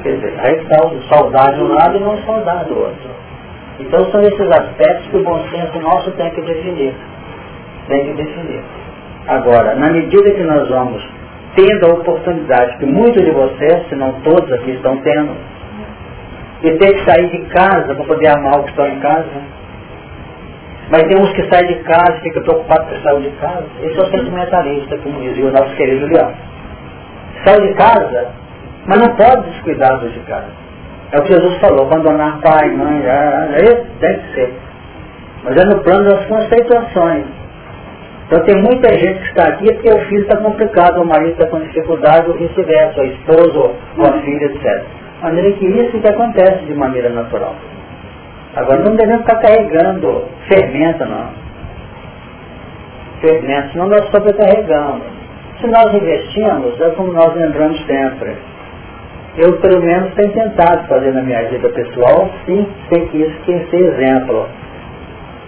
Quer dizer, aí está o saudade de um lado e não saudade do outro. Então são esses aspectos que o bom senso nosso tem que definir. Tem que definir. Agora, na medida que nós vamos tendo a oportunidade, que muitos de vocês, se não todos aqui estão tendo, de ter que sair de casa para poder amar o que estão em casa, mas tem uns que saem de casa e ficam preocupados com sair de casa. Esse é o sentimentalista, como dizia o nosso querido Leão. Sai de casa, mas não pode descuidar dos de casa. É o que Jesus falou, abandonar pai, mãe, é, tem que ser. Mas é no plano das conceituações. Então tem muita gente que está aqui porque o filho está complicado, o marido está com dificuldade, ou vice-versa, a esposa, ou a filha, etc. De maneira que isso que acontece de maneira natural. Agora não devemos estar carregando fermento, não. Fermento, senão nós sobrecarregamos. Se nós investimos, é como nós lembramos sempre. Eu, pelo menos, tenho tentado fazer na minha vida pessoal, sim, sei que isso tem que ser exemplo.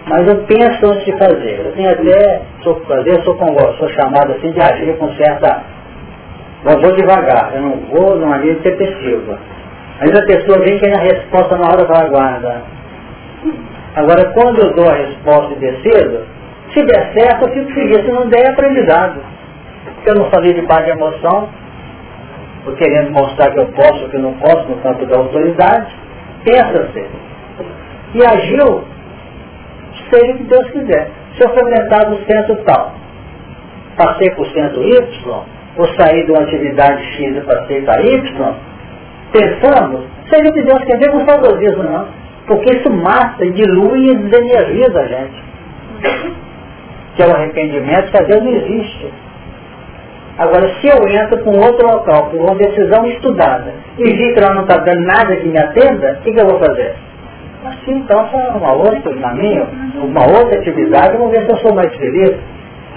Mas eu penso antes de fazer. Eu tenho até, sou fazer, sou, com, sou chamado assim de agir com certa. Não vou devagar, eu não vou numa linha tempestiva. Mas a pessoa vem que a resposta na hora vai aguardar. Agora, quando eu dou a resposta e decido, se der certo, eu fico feliz. Se não der, é aprendizado. Eu não falei de paz de emoção, estou querendo mostrar que eu posso, que eu não posso no campo da autoridade, pensa-se. E agiu seja o que Deus quiser. Se eu frequentar o centro tal, passei o centro Y, ou sair de uma atividade X e passei para Y, pensamos, seja o que Deus ver com saudosismo não. Porque isso mata, dilui e desenergiza a gente. Que é o arrependimento que às vezes não existe. Agora, se eu entro com outro local, por uma decisão estudada, e vi que lá não está dando nada que me atenda, o que, que eu vou fazer? Assim, então, uma outra, na minha, uma outra atividade, vamos ver se eu sou mais feliz.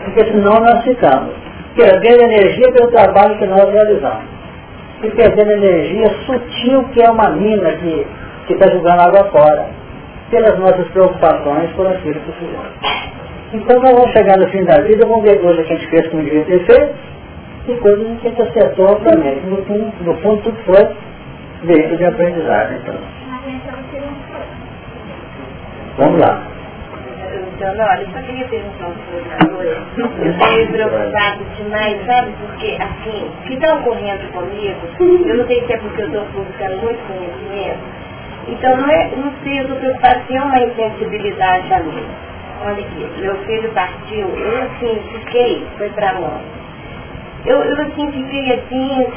Porque senão nós ficamos perdendo energia pelo trabalho que nós realizamos. E perdendo energia sutil, que é uma mina que está jogando água fora, pelas nossas preocupações por aquilo que fizemos. Então nós vamos chegar no fim da vida, vamos ver coisas que a gente fez que não devia ter feito, e coisas que a gente acertou, obviamente. No fundo, no fundo tudo foi veículo de aprendizagem. Então. Vamos lá. Então, olha, eu só queria perguntar um professor. Eu estou preocupado demais, sabe? Porque, assim, o que está ocorrendo comigo, eu não sei se é porque eu estou buscando muito conhecimento, então não, é, não sei, eu estou preocupada se é uma insensibilidade a mim. Olha aqui, meu filho partiu, eu assim, fiquei, foi para mão. Eu, eu assim, fiquei assim,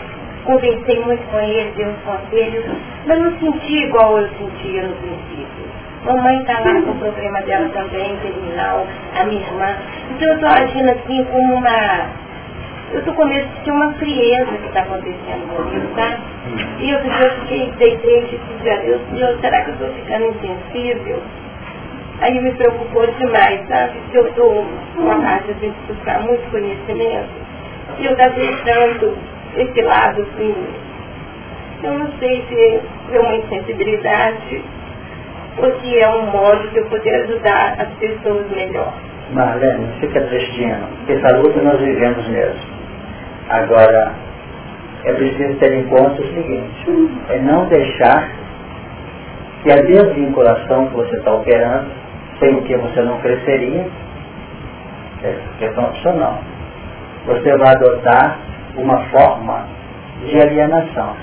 conversei muito com ele, dei uns conselhos, mas não senti igual eu sentia no princípio. Mamãe está lá com o problema dela também, terminal, a minha irmã. Então eu estou agindo assim como uma. Eu estou com medo de ter uma frieza que está acontecendo comigo, tá? E eu, eu fiquei, deitei e disse a Deus, Deus, será que eu estou ficando insensível? Aí me preocupou demais, sabe? Eu estou uma parte de buscar muito conhecimento. E eu estou deixando esse lado assim. Eu não sei se é uma insensibilidade ou se é um modo de eu poder ajudar as pessoas melhor. Marlene, não fica destino. Essa luta nós vivemos mesmo. Agora, é preciso ter em conta o seguinte, é não deixar que a desvinculação que você está operando, sem o que você não cresceria, é questão opcional. Você vai adotar uma forma de alienação.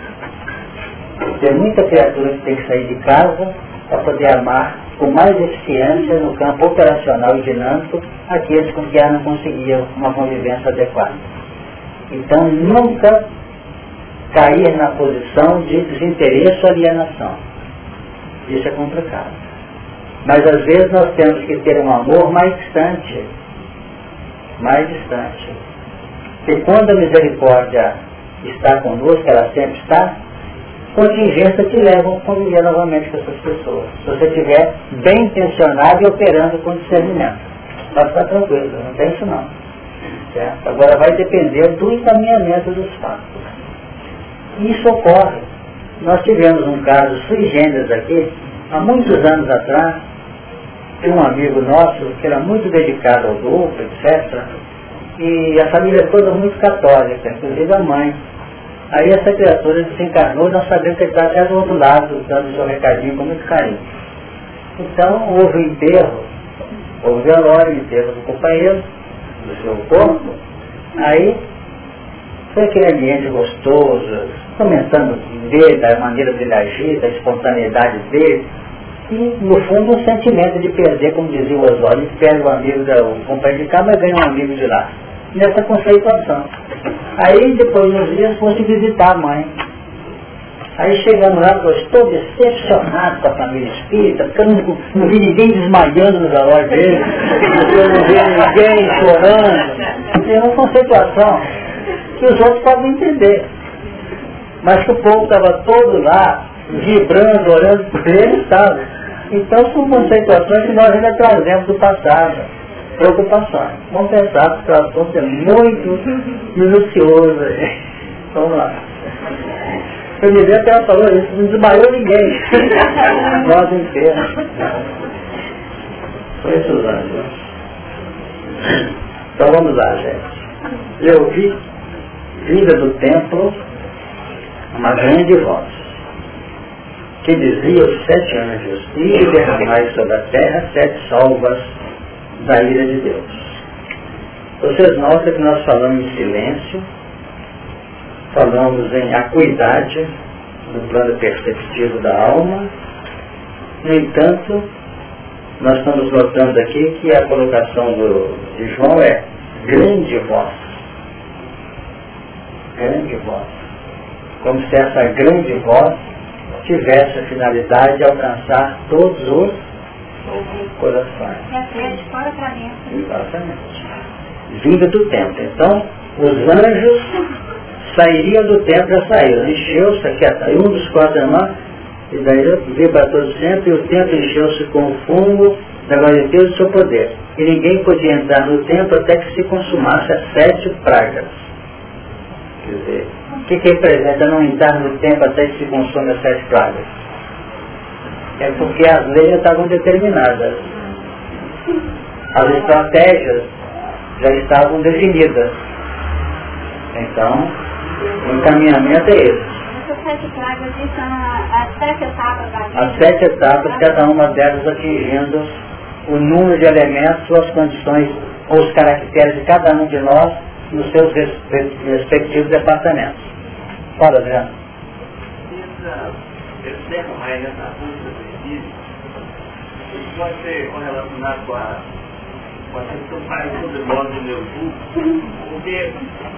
Tem muita criatura que tem que sair de casa para poder amar com mais eficiência no campo operacional e dinâmico aqueles com quem não conseguiam uma convivência adequada. Então nunca cair na posição de desinteresse ou alienação. Isso é complicado. Mas às vezes nós temos que ter um amor mais distante. Mais distante. E quando a misericórdia está conosco, ela sempre está, contingência que levam a conviver novamente com essas pessoas. Se você estiver bem intencionado e operando com discernimento. Pode ficar tranquilo, não tem isso não. Certo? Agora vai depender do encaminhamento dos fatos. Isso ocorre. Nós tivemos um caso sui generis aqui, há muitos anos atrás, de um amigo nosso que era muito dedicado ao grupo, etc. E a família toda muito católica, inclusive a mãe. Aí essa criatura desencarnou, nós sabemos que ele está até do outro lado, dando seu recadinho com muito carinho. Então houve o enterro, houve o velório, o enterro do companheiro, do seu corpo. Aí foi aquele ambiente gostoso, comentando dele, da maneira dele agir, da espontaneidade dele. E, no fundo, um sentimento de perder, como dizia o Oswaldo, que perde o amigo, da, o companheiro de cá, mas ganha um amigo de lá. Nessa conceituação. Aí, depois de uns dias, fomos visitar a mãe. Aí chegando lá, eu estou decepcionado com a família espírita, porque eu não, não vi ninguém desmaiando no velório dele, eu não vi ninguém chorando. É uma conceituação que os outros podem entender. Mas que o povo estava todo lá, vibrando, orando por ele, sabe? Então são conceituações que nós ainda trazemos do passado. Preocupações. Vamos pensar que o assunto é muito minucioso. Vamos lá. Eu me lembro que ela falou isso, não desmaiou ninguém. nós inteiros. Foi Suzane. Então vamos lá, gente. Eu vi, vinda do templo, uma grande voz que dizia os sete anjos, e derramai sobre a terra sete salvas da ira de Deus. Vocês notam que nós falamos em silêncio, falamos em acuidade no plano perceptivo da alma, no entanto, nós estamos notando aqui que a colocação do, de João é grande voz. Grande voz. Como se essa grande voz tivesse a finalidade de alcançar todos os corações. É de fora para dentro. Exatamente. Vinda do templo. Então, os anjos sairiam do templo já saíram. Encheu-se aqui, um dos quatro irmãos, e daí veio para todo sempre, e o templo encheu-se com o fumo da glória de Deus e seu poder. E ninguém podia entrar no templo até que se consumasse as sete pragas. Quer dizer, o que, que representa não entrar no templo até que se consome as sete pragas? É porque as leis estavam determinadas. As estratégias já estavam definidas. Então, o encaminhamento é esse. São as sete etapas cada uma delas atingindo o número de elementos ou as condições ou os caracteres de cada um de nós nos seus respectivos departamentos. Fala, Adriano. Esse termo aí nessa busca do pode ser correlacionado com a, a questão mais poderosa do meu vulgo, porque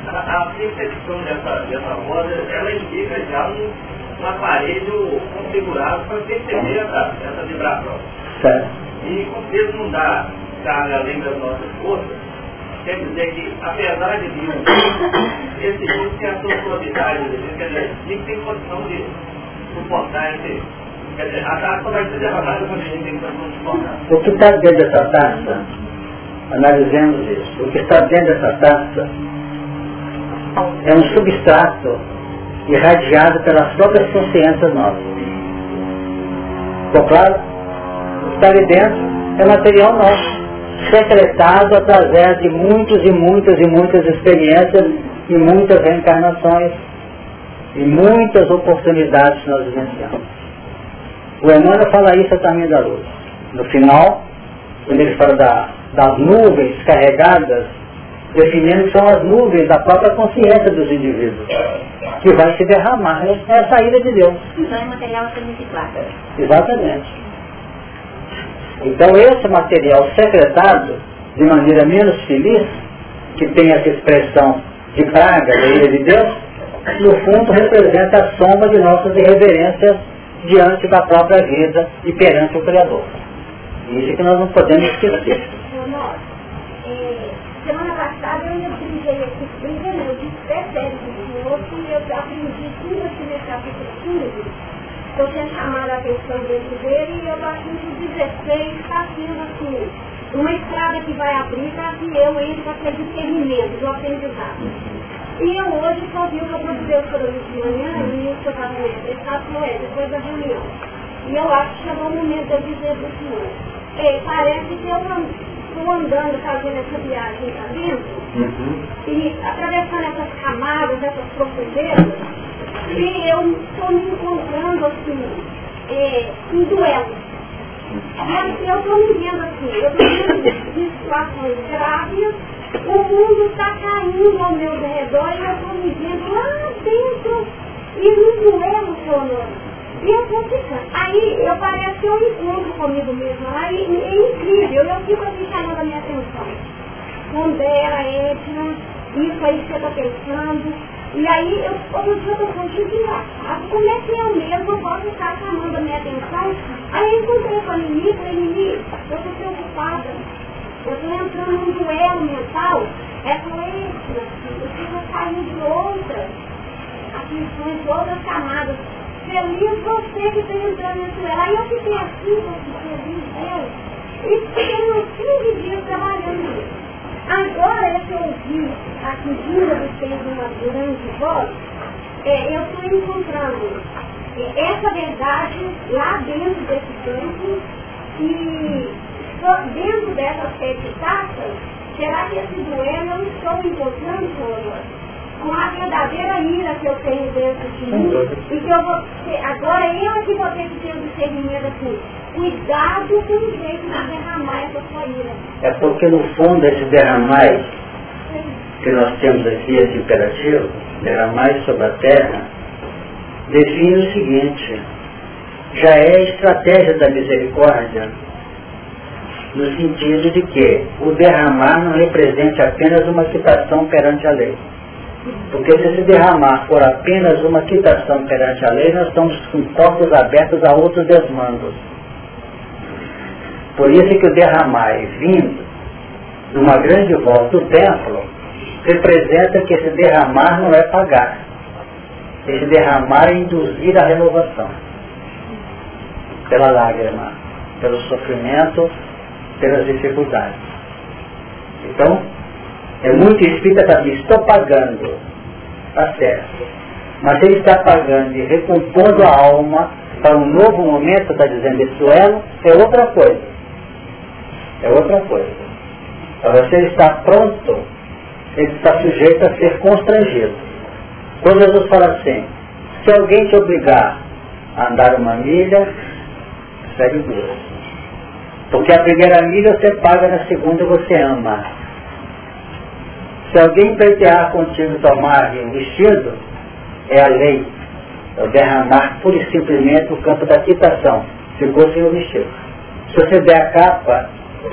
a, a percepção dessa, dessa roda, ela indica já um, um aparelho configurado para perceber essa, essa vibração. Certo. E com Deus não dá carga além das nossas forças, quer dizer que, apesar de um esse risco tem a sua suavidade, quer dizer, nem tem condição de suportar esse. Quer dizer, a taça vai ser derramada quando a gente tem condição de suportar. O que está dentro dessa taça, analisemos isso, o que está dentro dessa taça é um substrato irradiado pelas próprias consciências nossas. Ficou claro? O que está ali dentro é material nosso, secretado através de muitas e muitas e muitas experiências e muitas reencarnações e muitas oportunidades que nós vivenciamos. O Emmanuel fala isso a caminho da luz. No final, quando ele fala da, das nuvens carregadas, definindo que são as nuvens da própria consciência dos indivíduos, que vai se derramar. É a saída de Deus. Então é material significado. Exatamente. Então esse material secretado, de maneira menos feliz, que tem essa expressão de praga da ira de Deus, no fundo representa a sombra de nossas irreverências diante da própria vida e perante o Criador. Isso que nós não podemos esquecer. É, semana passada eu ainda utilizei esse brinca, não, eu disse percebe do senhor que eu aprendi tudo aqui nesse capítulo 15. Estou sendo chamada a atenção dentro dele e eu aqui no 16, está sendo assim, uma estrada que vai abrir para que eu entre com aquele discernimento do aprendizado. E eu hoje só vi o que eu produzi o coronas de manhã e o que eu estava falou, é, depois da reunião. E eu acho que chegou o momento de eu dizer para o senhor, parece que eu estou andando, fazendo essa viagem para dentro, e atravessando essas camadas, essas profundezas, e eu estou me encontrando assim, é, em duelo. Mas eu estou me vendo assim, eu estou vendo de situações graves, o mundo está caindo ao meu redor e eu estou me vendo lá dentro e no duelo, seu nome. E vou ficando. Aí eu parece que eu encontro comigo mesmo lá e, e é incrível, eu fico assim chamando a minha atenção. Pondera, Edna, isso aí que você está pensando. E aí, eu, outro dia eu estou muito engraçado, como é que eu mesmo posso estar chamando a minha atenção? Aí eu encontrei com a Nini, falei, Nini, eu estou preocupada. Eu estou entrando num duelo mental. Ela falou, extra, eu preciso sair de outras aflições, de outras camadas. Feliz você que entrando nesse duelo. Aí eu fiquei assim, feliz Deus. E fiquei uns 15 dias trabalhando. Agora é que eu ouvi a figura do Senhor uma grande voz, é, eu estou encontrando é, essa verdade lá dentro desse campo e dentro dessas sete taças, será que esse duelo eu estou encontrando, Senhor? Com a verdadeira ira que eu tenho dentro de mim e que eu vou ter, agora eu é que vou ter que ter um discernimento assim cuidado com o jeito de derramar essa sua ira. É porque no fundo esse derramar que nós temos aqui, esse imperativo, derramar sobre a terra, define o seguinte, já é a estratégia da misericórdia no sentido de que o derramar não represente apenas uma quitação perante a lei. Porque se esse derramar for apenas uma quitação perante a lei, nós estamos com portas abertas a outros desmandos. Por isso que o derramar vindo de uma grande volta do templo representa que esse derramar não é pagar. Esse derramar é induzir a renovação. Pela lágrima, pelo sofrimento, pelas dificuldades. Então, é muito espírita que diz, estou pagando, está certo. Mas ele está pagando e recompondo a alma para um novo momento, está dizendo duelo, é outra coisa. É outra coisa. Para você estar pronto, ele está sujeito a ser constrangido. Quando Jesus fala assim, se alguém te obrigar a andar uma milha, segue duas. Porque a primeira milha você paga, na segunda você ama. Se alguém pleitear contigo tomar um vestido, é a lei. É derramar pura e simplesmente o campo da quitação. Ficou sem o vestido. Se você der a capa,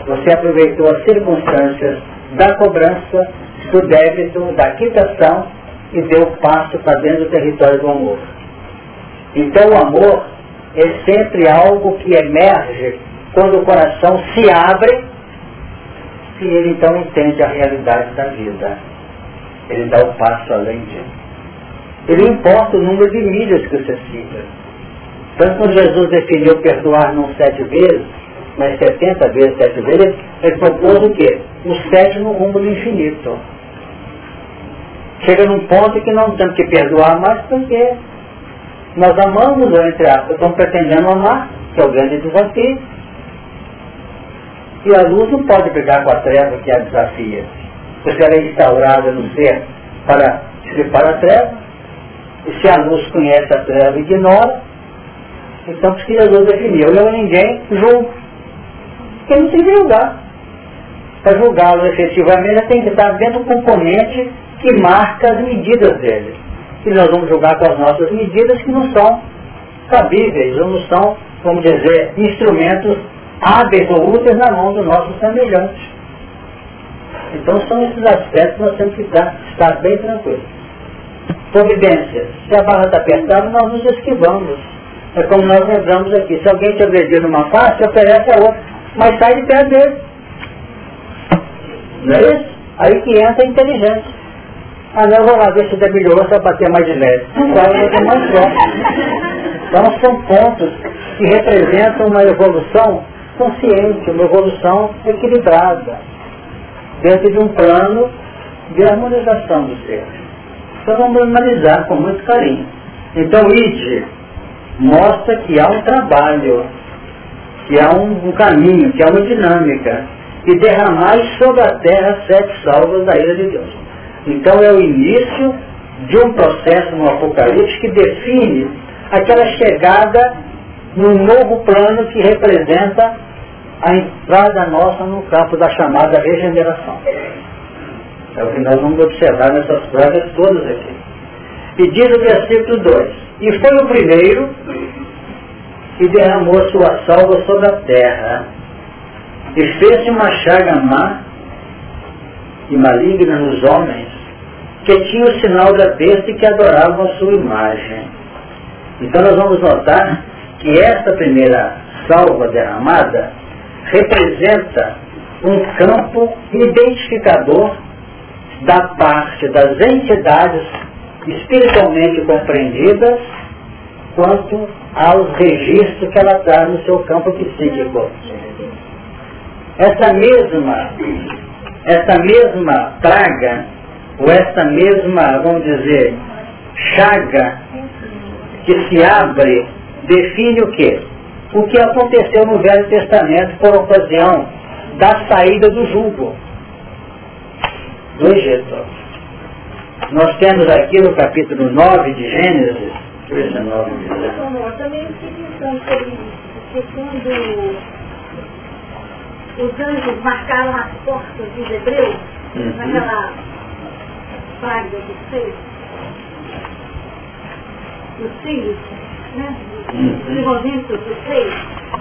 você aproveitou as circunstâncias da cobrança, do débito, da quitação e deu passo para dentro do território do amor. Então o amor é sempre algo que emerge quando o coração se abre e ele então entende a realidade da vida. Ele dá o um passo além disso. Ele importa o número de milhas que você siga. Tanto quando Jesus definiu perdoar não sete vezes, mas setenta vezes sete vezes, ele propôs o quê? O sétimo rumo do infinito. Chega num ponto que não temos que perdoar mais porque nós amamos, entre aspas, estamos pretendendo amar, que é o grande desafio. E a luz não pode brigar com a treva que a desafia. Porque ela é instaurada no ser para para a treva. E se a luz conhece a treva e ignora, então precisa a luz definir. Eu ninguém julgo. Porque não tem que julgar. Para julgá-lo efetivamente, tem que estar dentro do componente que marca as medidas dele. E nós vamos julgar com as nossas medidas que não são cabíveis, ou não são, vamos dizer, instrumentos hábeis ou úteis na mão do nosso semelhante. Então são esses aspectos que nós temos que estar, estar bem tranquilos. Providência. Se a barra está apertada, nós nos esquivamos. É como nós lembramos aqui. Se alguém te agredir numa face, oferece a outra. Mas sai de perto dele. Não é isso? Aí que entra a inteligência. Ah não, vou lá ver se melhorou, só bater mais de leve. Vai bater mais forte. Então são pontos que representam uma evolução consciente, uma evolução equilibrada, dentro de um plano de harmonização do ser. Então vamos analisar com muito carinho. Então ID mostra que há um trabalho, que há um, um caminho, que há uma dinâmica, e derramar sobre a terra sete salvas da ira de Deus. Então é o início de um processo no Apocalipse que define aquela chegada num novo plano que representa a entrada nossa no campo da chamada regeneração. É o que nós vamos observar nessas provas todas aqui. E diz o versículo 2, e foi o primeiro que derramou sua salva sobre a terra, e fez uma chaga má e maligna nos homens, que tinha o sinal da besta e que adoravam a sua imagem. Então nós vamos notar que esta primeira salva derramada representa um campo identificador da parte das entidades espiritualmente compreendidas quanto aos registros que ela traz no seu campo psíquico. Essa mesma, essa mesma praga, ou essa mesma, vamos dizer, chaga que se abre, define o quê? o que aconteceu no Velho Testamento por ocasião da saída do jugo do Egito. Nós temos aqui no capítulo 9 de Gênesis, deixa 9 de quando os anjos marcaram as portas dos hebreus, uhum. naquela praga dos seis, dos filhos, né? Desenvolvimento dos seis,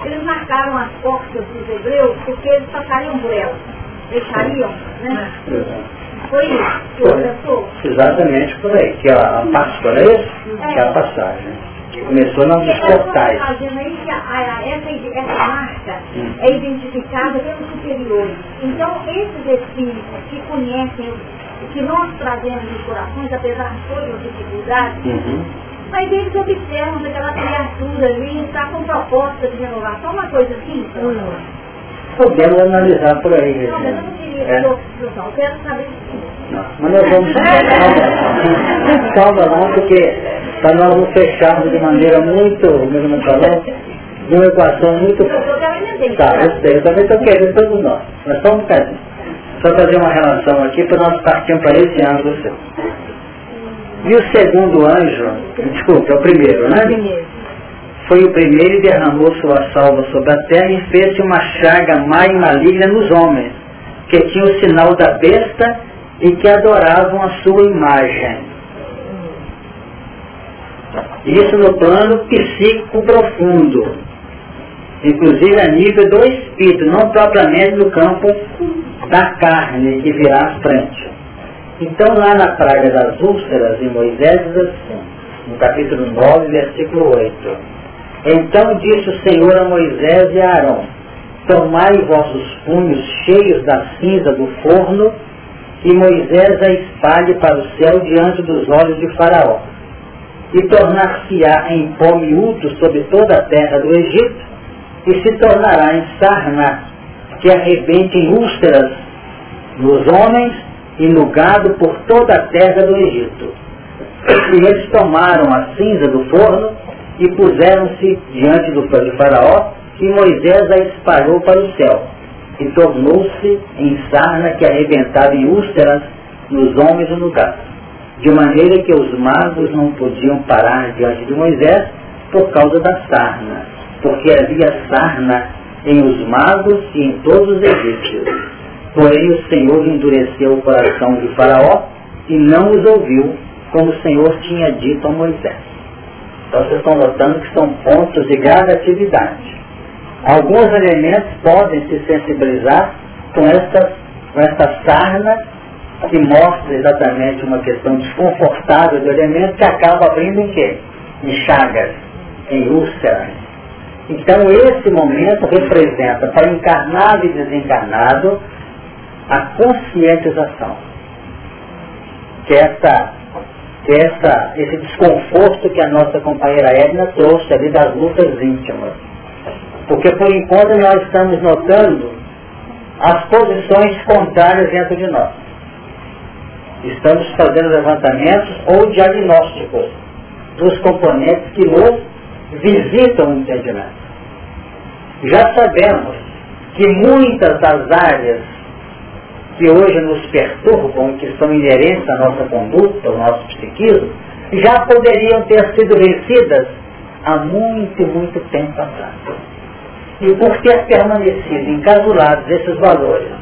eles marcaram as portas dos hebreus porque eles passariam por elas. Deixariam, né? Foi isso que Foi. pensou? Exatamente por aí, que a, Páscoa, não é isso? Que é a passagem. Que começou Porque portais. fazendo aí que a- a- essa, essa marca Hum. é identificada pelos superiores. Então, esses espíritos que conhecem o que nós trazemos nos corações, apesar de todas as dificuldades, Uhum. Mas eles observam que aquela criatura ali está com proposta de renovação, uma coisa assim. Podemos analisar por aí, Não, mas eu não queria É. ter opção, eu quero saber Não, Mas nós vamos calma, calma não, porque para nós não fecharmos de maneira muito, ele falou, de uma equação muito. Eu. Tá, eu sei, eu também estou querendo todos nós. Mas só um bocadinho. Só fazer uma relação aqui para nós partirmos para esse ângulo seu. E o segundo anjo, desculpa, é o primeiro, né? Foi o primeiro e derramou sua salva sobre a terra e fez uma chaga má e maligna nos homens, que tinham o sinal da besta e que adoravam a sua imagem. Isso no plano psíquico profundo, inclusive a nível do espírito, não propriamente no campo da carne que virá à frente. Então lá na praga das úlceras, em Moisés diz assim, no capítulo 9, versículo 8. Então disse o Senhor a Moisés e a Arão, tomai vossos punhos cheios da cinza do forno, e Moisés a espalhe para o céu diante dos olhos de Faraó. E tornar-se-á em pó miúdo sobre toda a terra do Egito, e se tornará em sarna, que arrebente em úlceras nos homens e no gado por toda a terra do Egito. E eles tomaram a cinza do forno e puseram-se diante do de faraó, e Moisés a espalhou para o céu. E tornou-se em sarna que arrebentava em úlceras nos homens e no gado. De maneira que os magos não podiam parar diante de Moisés por causa da sarna, porque havia sarna em os magos e em todos os egípcios. Porém o Senhor endureceu o coração de Faraó e não os ouviu, como o Senhor tinha dito a Moisés. Então vocês estão notando que são pontos de gradatividade. Alguns elementos podem se sensibilizar com essa, com essa sarna que mostra exatamente uma questão desconfortável do elemento que acaba abrindo em quê? Em chagas, em úlceras. Então esse momento representa para encarnado e desencarnado a conscientização. Que essa, que essa, esse desconforto que a nossa companheira Edna trouxe ali das lutas íntimas. Porque por enquanto nós estamos notando as posições contrárias dentro de nós. Estamos fazendo levantamentos ou diagnósticos dos componentes que nos visitam o entendimento. Já sabemos que muitas das áreas que hoje nos perturbam, que são inerentes à nossa conduta, ao nosso psiquismo, já poderiam ter sido vencidas há muito, muito tempo atrás. E por ter permanecido encasulados esses valores,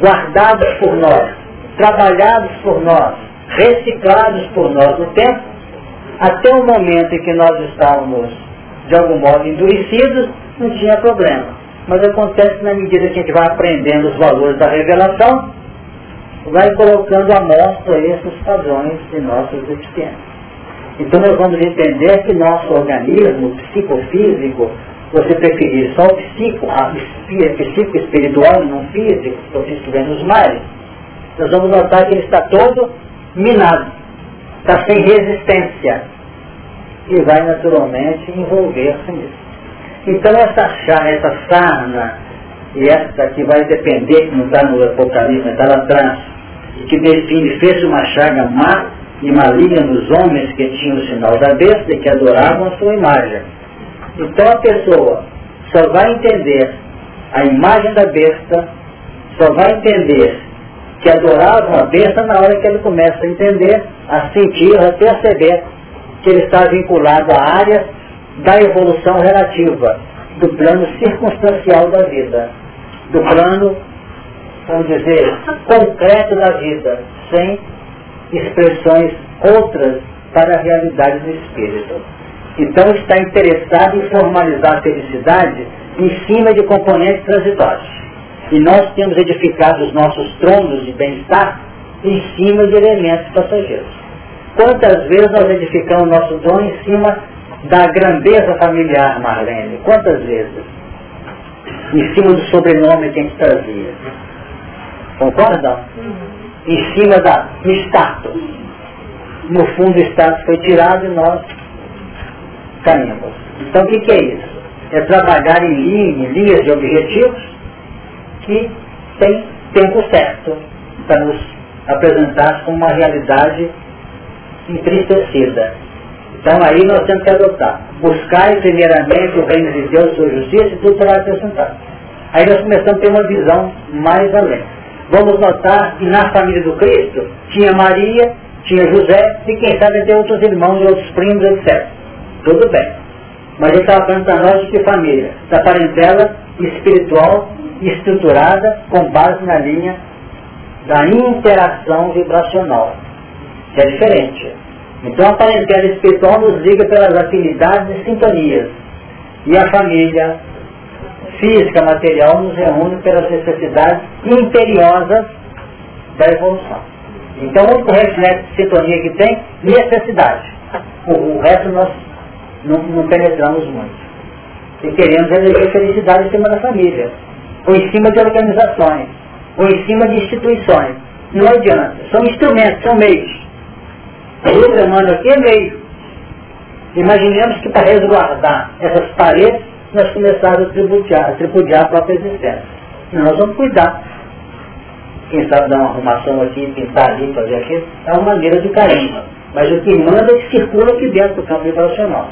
guardados por nós, trabalhados por nós, reciclados por nós no tempo, até o momento em que nós estávamos, de algum modo, endurecidos, não tinha problema. Mas acontece na medida que a gente vai aprendendo os valores da revelação, vai colocando à mostra esses padrões de nossas deficiências. Então nós vamos entender que nosso organismo psicofísico, você preferir só o psico, a psico espiritual e não físico, que fiz nos mares, nós vamos notar que ele está todo minado, está sem resistência e vai naturalmente envolver-se nisso. Então essa, chá, essa sarna e essa que vai depender, não está no Apocalipse, está lá atrás, e que define, fez uma chaga má e maligna nos homens que tinham o sinal da besta e que adoravam a sua imagem. Então a pessoa só vai entender a imagem da besta, só vai entender que adoravam a besta na hora que ele começa a entender, a sentir, a perceber que ele está vinculado à área da evolução relativa, do plano circunstancial da vida, do plano, vamos dizer, concreto da vida, sem expressões outras para a realidade do espírito. Então está interessado em formalizar a felicidade em cima de componentes transitórios. E nós temos edificado os nossos tronos de bem-estar em cima de elementos passageiros. Quantas vezes nós edificamos o nosso trono em cima da grandeza familiar, Marlene? Quantas vezes? Em cima do sobrenome que a gente trazia. Concordam? Em cima da, do status. No fundo o status foi tirado e nós caímos. Então o que, que é isso? É trabalhar em, linha, em linhas de objetivos que tem tempo certo para nos apresentar como uma realidade entristecida. Então aí nós temos que adotar. Buscar primeiramente o reino de Deus, sua justiça e tudo será acrescentado. Aí nós começamos a ter uma visão mais além. Vamos notar que na família do Cristo tinha Maria, tinha José e quem sabe ter outros irmãos, outros primos, etc. Tudo bem. Mas ele estava falando para nós de que família? Da parentela espiritual estruturada com base na linha da interação vibracional, que é diferente. Então a parentela espiritual nos liga pelas afinidades e sintonias. E a família física, material, nos reúne pelas necessidades imperiosas da evolução. Então o único reflexo de sintonia que tem, necessidade. O, resto nós não, não penetramos muito. E queremos eleger felicidade em cima da família, ou em cima de organizações, ou em cima de instituições. Não adianta. São instrumentos, são meios. O ser humano aqui é meio. Imaginemos que para resguardar essas paredes, nós começarmos a tripudiar, a tripudiar a própria existência. Nós vamos cuidar. Quem sabe dar uma arrumação aqui, pintar ali, fazer aquilo, é uma maneira de carinho. Mas o que manda é que circula aqui dentro do campo vibracional.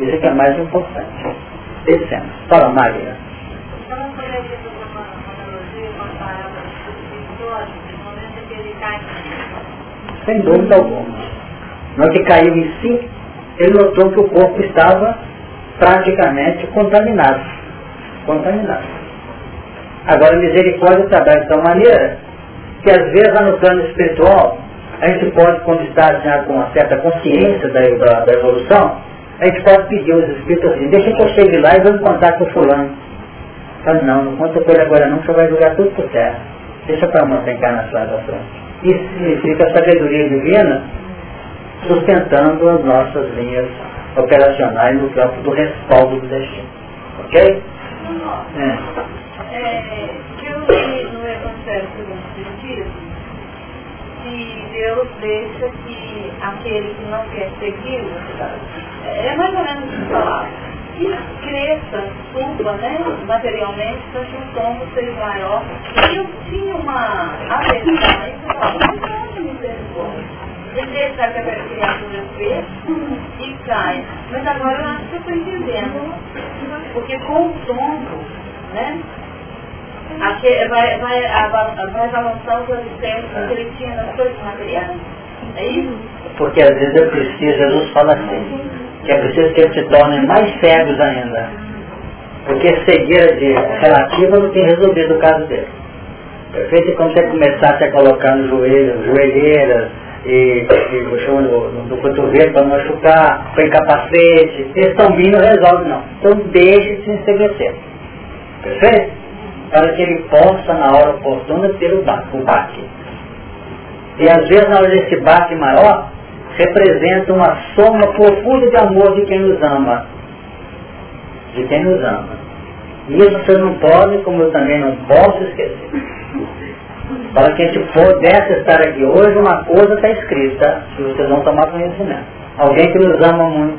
Isso é que é mais importante. Descemos. Fala, Maria. Sem dúvida alguma. No que caiu em si, ele notou que o corpo estava praticamente contaminado. Contaminado. Agora, a misericórdia trabalha de tal maneira que, às vezes, no plano espiritual, a gente pode, quando está já com uma certa consciência da, da, da evolução, a gente pode pedir aos espíritos assim, deixa que eu chegue lá e vou contar com o fulano. Fala, não, não conta com ele agora não, que vai jogar tudo por terra. Deixa para uma encarnação da frente. Isso significa a sabedoria divina sustentando as nossas linhas operacionais no campo do respaldo do destino. Ok? É. É, eu li no Evangelho segundo Deus deixa que aquele que não quer segui-lo, é mais ou menos isso palavras, que cresça, suba, né, materialmente, para que o tombo seja maior. E eu tinha uma aversão a isso, eu falava, não, não, misericórdia de deixar que a criatura vê e cai. Mas agora eu acho que eu estou entendendo. Porque com o tombo, né? Aqui vai, vai, vai balançar os alicerces que ele tinha nas coisas materiais. É isso? Porque às vezes é preciso, Jesus fala assim, que é preciso que eles se tornem mais cegos ainda. Porque cegueira de relativa não tem resolvido o caso dele. Perfeito? E quando você começar a colocar no joelho, joelheiras, e, e no, no, no cotovelo para machucar, põe capacete, esse tombinho não resolve não. Então deixe de se enseguecer. Perfeito? Para que ele possa, na hora oportuna, ter o. O baque. E às vezes na hora desse baque maior, representa uma soma profunda de amor de quem nos ama. De quem nos ama. E isso você não pode, como eu também não posso esquecer. Para que a gente pudesse estar aqui hoje, uma coisa está escrita, que vocês vão tomar conhecimento. Alguém que nos ama muito,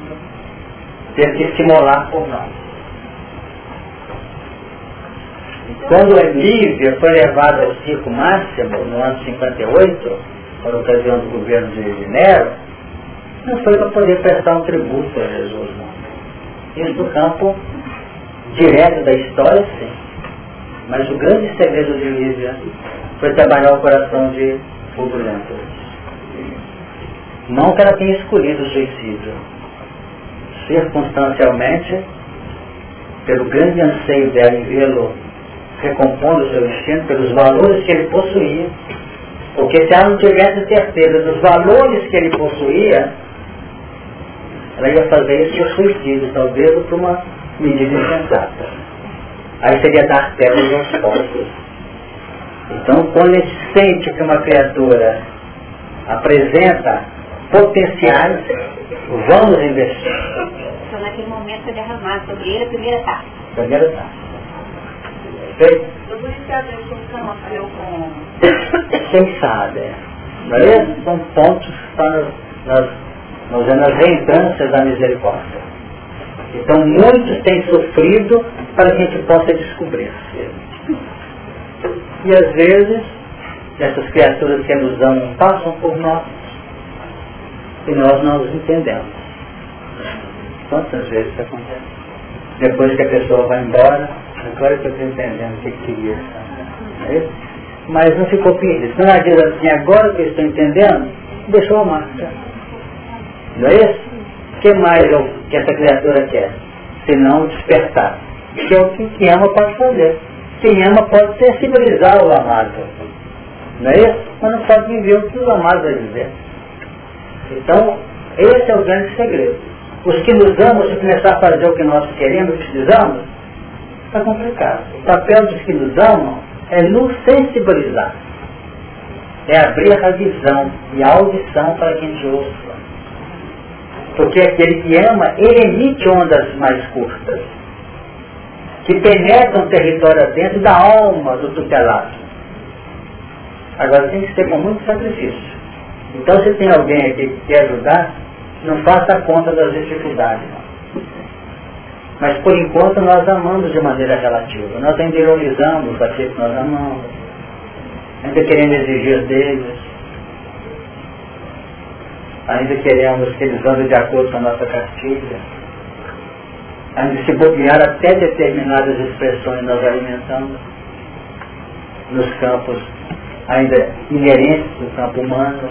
teve que estimular por nós. Quando Lívia foi levada ao circo máximo, no ano 58, por ocasião do governo de Nero, não foi para poder prestar um tributo a Jesus, não. Isso do campo direto da história, sim. Mas o grande segredo de Lívia foi trabalhar o coração de Fulgurento. Não que ela tenha escolhido o suicídio. Circunstancialmente, pelo grande anseio dela em vê-lo recompondo o seu destino, pelos valores que ele possuía, porque se ela não tivesse certeza dos valores que ele possuía, ela ia fazer isso por suicídio, talvez, ou por uma medida insensata. Aí seria dar pérolas aos pobres. Então, quando a gente sente que uma criatura apresenta potenciais, vamos investir. Então, naquele momento, derramar sobre ele a primeira taça. Primeira taça. Perfeito? Às vezes o nasceu com... Quem sabe, é. Não São pontos que estão nas, nas, nas, reentrâncias da misericórdia. Então, muitos têm sofrido para que a gente possa descobrir. E às vezes, essas criaturas que nos amam passam por nós e nós não os entendemos. Quantas vezes isso acontece? Depois que a pessoa vai embora, agora que eu estou entendendo o que queria. É Mas não ficou pedido. Quando ela diz assim, agora que eu estou entendendo, deixou a marca. Não é isso? O que mais eu, que essa criatura quer? Se não despertar. Que é o que quem ama pode fazer. Quem ama pode sensibilizar o amado. Não é isso? Mas não pode viver o que o amado vai dizer. Então, esse é o grande segredo. Os que nos amam, se começar a fazer o que nós queremos, precisamos, está complicado. O papel dos que nos amam é nos sensibilizar. É abrir a visão e a audição para quem te ouça. Porque aquele que ama, ele emite ondas mais curtas, que penetram o território dentro da alma do tutelado. Agora tem que ser com muito sacrifício. Então se tem alguém aqui que quer ajudar, não faça conta das dificuldades. Mas por enquanto nós amamos de maneira relativa. Nós ainda ironizamos aquilo que nós amamos. Ainda queremos exigir deles. Ainda queremos que eles andem de acordo com a nossa cartilha. Ainda se bobear até determinadas expressões nós alimentamos nos campos ainda inerentes do campo humano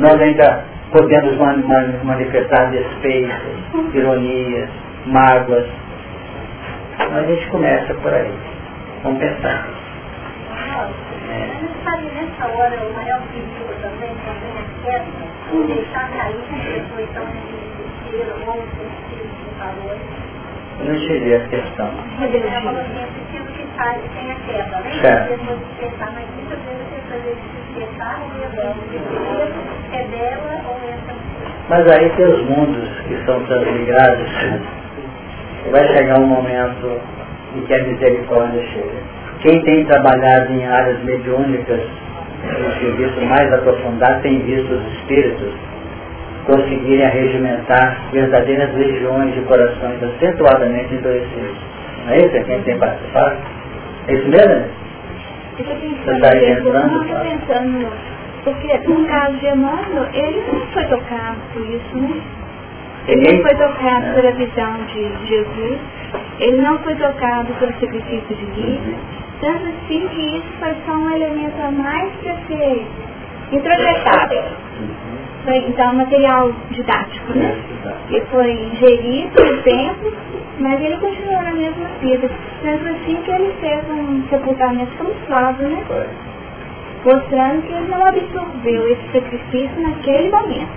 nós ainda podemos manifestar despeitos, ironias, mágoas. Mas a gente começa por aí. Vamos pensar. Nessa Eu não cheguei a questão. Mas aí tem os mundos que são transmigrados, vai chegar um momento em que a misericórdia chega. Quem tem trabalhado em áreas mediúnicas, no serviço mais aprofundado, tem visto os espíritos conseguirem arregimentar verdadeiras legiões de corações acentuadamente endurecidos. Não é isso? É quem tem participado? É isso mesmo? Você está pensando, porque no caso de Emmanuel, ele não foi tocado por isso, né? Ele não foi tocado pela visão de Jesus, ele não foi tocado pelo sacrifício de Cristo, tanto assim que isso foi só um elemento a mais para ser introjetado. Foi então material didático, né? E foi ingerido no tempo, mas ele continuou na mesma vida. Tanto assim que ele fez um sepultamento camuflado, né? Mostrando que ele não absorveu esse sacrifício naquele momento,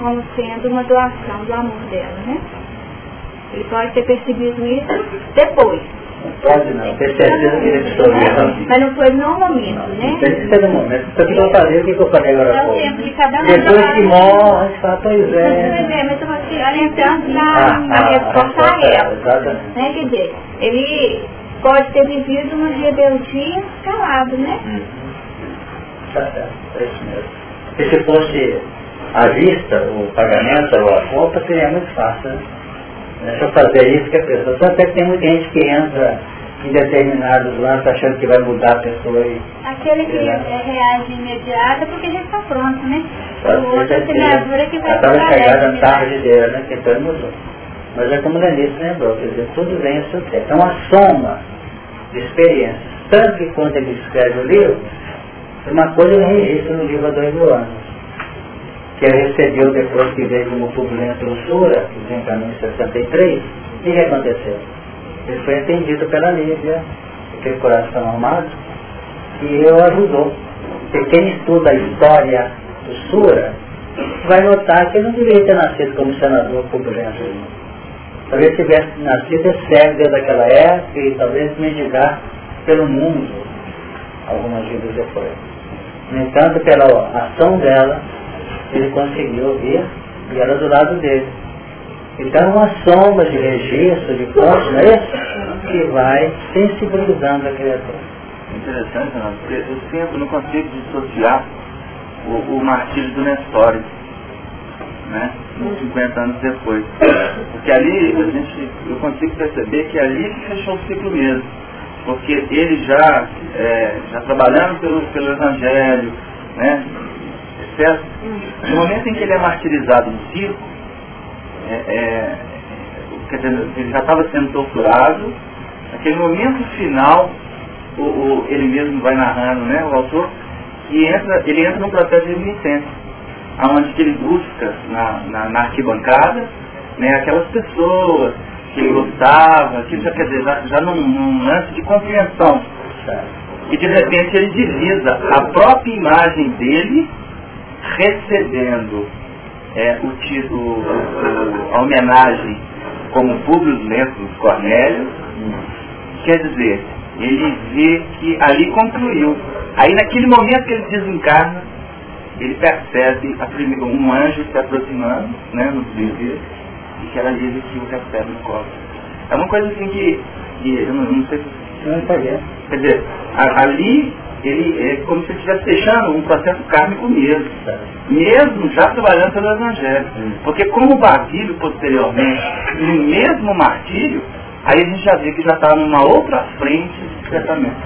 como sendo uma doação do amor dela, né? Ele pode ter percebido isso depois. Não pode não, ter certeza que ele absorveu. Mas não foi no momento, né? Ser no momento. Se eu fazer, o que eu falei agora? É o tempo de cada um. Depois que morre, fala, pois é. Pois é, mas eu aqui orientando na, na resposta a ela. Né? Quer dizer, ele pode ter vivido uma rebeldia calado, né? Hum. Tá certo, é isso mesmo. Porque se fosse à vista, o pagamento ou a conta, seria muito fácil. Né? Deixa eu fazer isso que a pessoa. Tanto é que tem muita gente que entra em determinados lances achando que vai mudar a pessoa e. Aquele que é, reage imediato porque já está pronto, né? Pode o outro semeadura que vai Estava chegada a tarde dele, né? Que então mudou. Mas é como o Denise lembrou, quer dizer, tudo vem ao seu tempo. É uma soma de experiências. Tanto que quando ele escreve o livro, uma coisa ele registra no livro há dois mil anos que ele recebeu depois que veio como turbulenta desencanou em 63, o que aconteceu? Ele foi atendido pela Lívia, aquele coração armado, e o ajudou. Porque quem estuda a história do Sura vai notar que ele não deveria ter nascido como senador público. Talvez tivesse nascido cego desde aquela época e talvez mendigar pelo mundo algumas vidas depois. No entanto, pela ação dela, ele conseguiu vir e ela do lado dele. Então, uma sombra de registro, de pontos, não é isso? Que vai sensibilizando a criatura. Interessante, não, porque eu sempre não consigo dissociar o, o martírio do Nestório, né? 50 anos depois. Porque ali a gente, eu consigo perceber que ali que fechou o ciclo mesmo. Porque ele já, é, já trabalhando pelo, pelo Evangelho, né? Certo? No momento em que ele é martirizado no circo, é, é, dizer, ele já estava sendo torturado, naquele momento final, o, o, ele mesmo vai narrando, né, o autor, e entra, ele entra num processo de renitência, onde ele busca na, na, na, arquibancada né, aquelas pessoas que ele gostava, que já quer dizer, já, já num, num lance de compreensão. E de repente ele divisa a própria imagem dele recebendo é, o título, a homenagem como Públio Lentulus Cornélio, quer dizer, ele vê que ali concluiu. Aí naquele momento que ele desencarna, ele percebe primeira, um anjo se aproximando, né, no dever, e que ela diz que o recebe no colo. É uma coisa assim que, que eu não, não sei se... Não Quer dizer, a, ali ele é como se estivesse fechando um processo kármico mesmo. Mesmo já trabalhando pelo Evangelho. Porque como o Basílio posteriormente, no mesmo martírio, aí a gente já vê que já está numa outra frente de tratamento.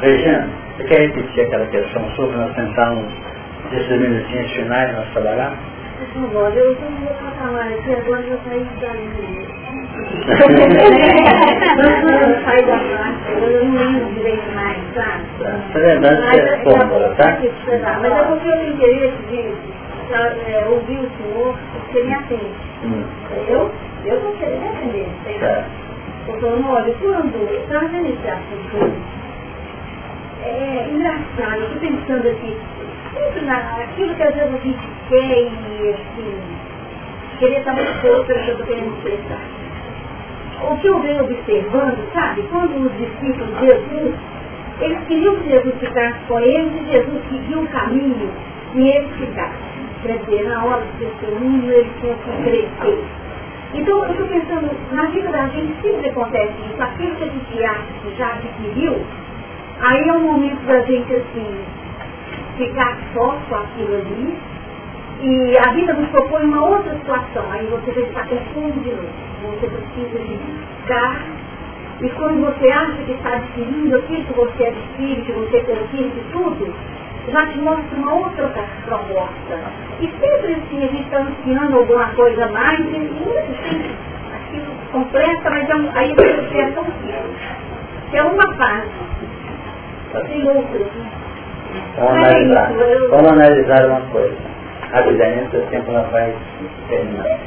Regina, você quer repetir aquela questão sobre nós tentarmos desses minutinhos finais nós trabalhar? Por favor, eu meu patamar aqui, agora eu saí da Nós eu? Tá verdade, é fórmula, tá? Mas é porque eu tenho interesse de é, ouvir o senhor, porque me atende. Hum. Eu, eu não sei defender. Estou falando, olha, quando estava vendo esse assunto, é engraçado, eu estou pensando aqui, sempre naquilo que às vezes a gente quer e assim, querer estar muito que eu estou querendo expressar. O que eu venho observando, sabe, quando os discípulos de Jesus, eles queriam que Jesus ficasse com eles e Jesus seguiu o caminho e eles ficassem. Quer dizer, na hora do testemunho eles tinham que crescer. Então eu estou pensando, na vida da gente sempre acontece isso, aquilo que a gente acha que já adquiriu, aí é o momento da gente assim, ficar só com aquilo ali, e a vida nos propõe uma outra situação, aí você vai estar confuso de novo. Você precisa de buscar, e quando você acha que está adquirindo aquilo que você adquire, que você conquista tudo, já te mostra uma outra proposta. E sempre assim, a gente está ansiando alguma coisa mais, e assim, aquilo completa, mas é um, aí você é tão simples. É uma fase. Tem outras, né? Vamos analisar, vamos analisar uma coisa. Rapidamente, o tempo não vai terminar.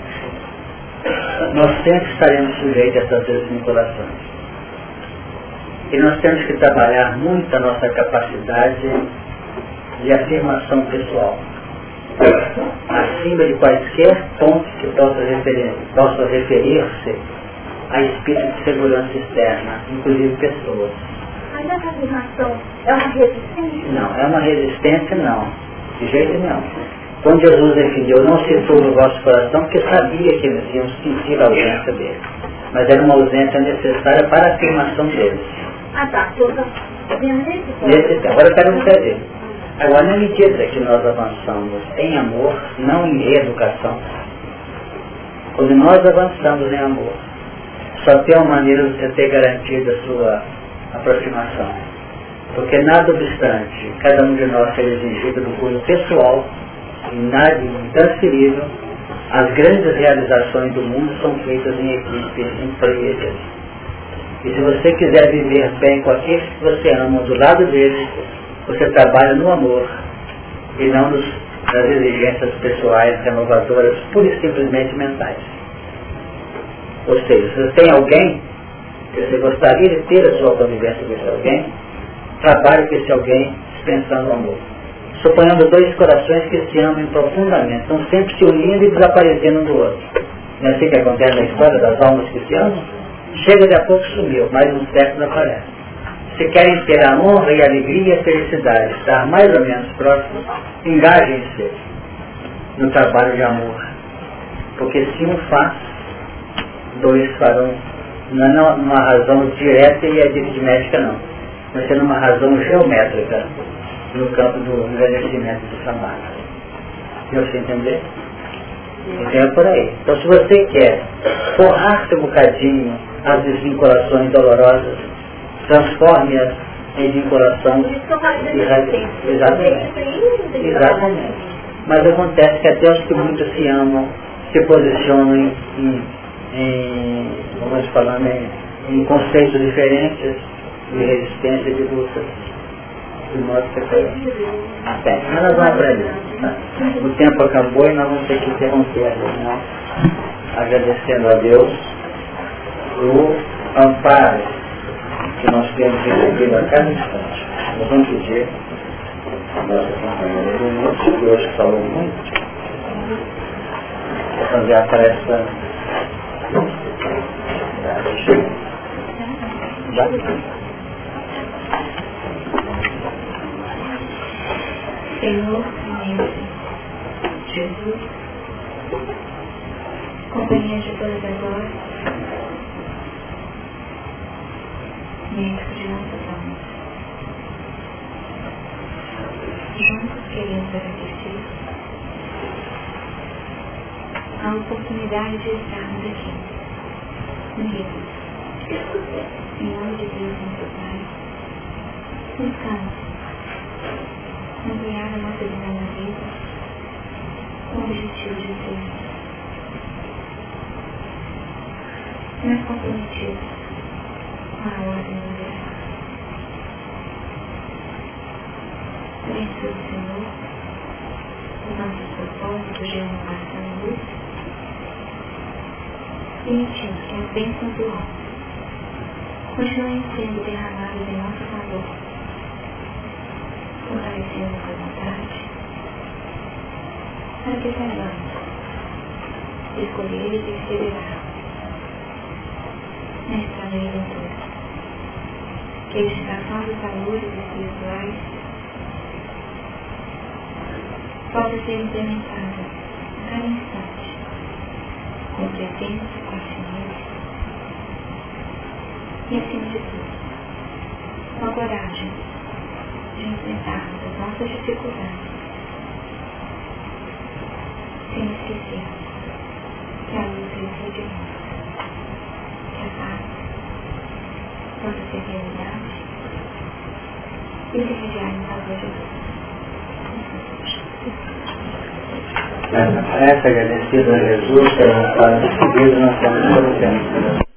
Nós sempre estaremos sujeitos a essas desvinculações. E nós temos que trabalhar muito a nossa capacidade de afirmação pessoal. Acima de quaisquer pontos que possam referir, possa referir-se a espírito de segurança externa, inclusive pessoas. Mas essa afirmação é uma resistência? Não, é uma resistência não. De jeito nenhum. Quando Jesus definiu, não se no vosso coração, porque sabia que eles iam sentir a ausência dele. Mas era uma ausência necessária para a afirmação deles. Ah tá, nesse Agora eu quero entender. Agora, na medida que nós avançamos em amor, não em educação, quando nós avançamos em amor, só tem uma maneira de você ter garantido a sua aproximação. Porque nada obstante, cada um de nós ser exigido do cunho pessoal, intransferível, as grandes realizações do mundo são feitas em equipe, em famílias. E se você quiser viver bem com aqueles que você ama do lado deles, você trabalha no amor e não nos, nas exigências pessoais renovadoras, pura e simplesmente mentais. Ou seja, se você tem alguém que você gostaria de ter a sua convivência com esse alguém, trabalhe com esse alguém dispensando o amor. Suponhando dois corações que se amam profundamente, estão sempre se unindo e desaparecendo um do outro. Não é assim que acontece na história das almas que se amam? Chega de a pouco sumiu, mais um século aparece. Se querem ter a honra e a alegria e a felicidade, estar mais ou menos próximos, engajem-se no trabalho de amor. Porque se um faz, dois farão. Não é numa razão direta e aritmética não. Mas ser numa razão geométrica no campo do envelhecimento do trabalho. Deu você entender? Então é por aí. Então se você quer forrar-se um bocadinho as desvinculações dolorosas, transforme-as em vinculação Exatamente. Exatamente. Mas acontece que até os que muito se amam se posicionam em, em, em vamos falar, em, em conceitos diferentes de resistência e de luta de modo. Bem, mas nós vamos aprender. Tá? O tempo acabou e nós vamos ter que interromper a reunião, agradecendo a Deus o amparo que nós temos recebido a cada instante. Nós vamos pedir a nossa companheira do que hoje falou muito, para fazer a pressa. Senhor, Jesus, companhia de todas as horas, médico de nossas almas. Juntos queremos agradecer a oportunidade de estarmos aqui, unidos, em nome de Deus, nosso Pai, buscando ampliar a nossa vida na vida com o objetivo de ser mais comprometidos com a ordem mundial. Abençoe o Senhor os nossos propósitos de renovação e luz, permitindo que as bênçãos do alto continuem sendo derramadas em nosso favor fortalecendo a vontade, para que saibamos escolher e perseverar estrada de aventura. Que a edificação dos valores espirituais possa ser implementada. A cada instante, com presença, consciência e, acima de tudo, com a coragem enfrentarmos as nossas dificuldades, sem esquecer que a luz veio de nós, que a paz possa ser realidade e intermediar em favor de Deus. Essa agradecida a Jesus pela vontade de Deus, nós estamos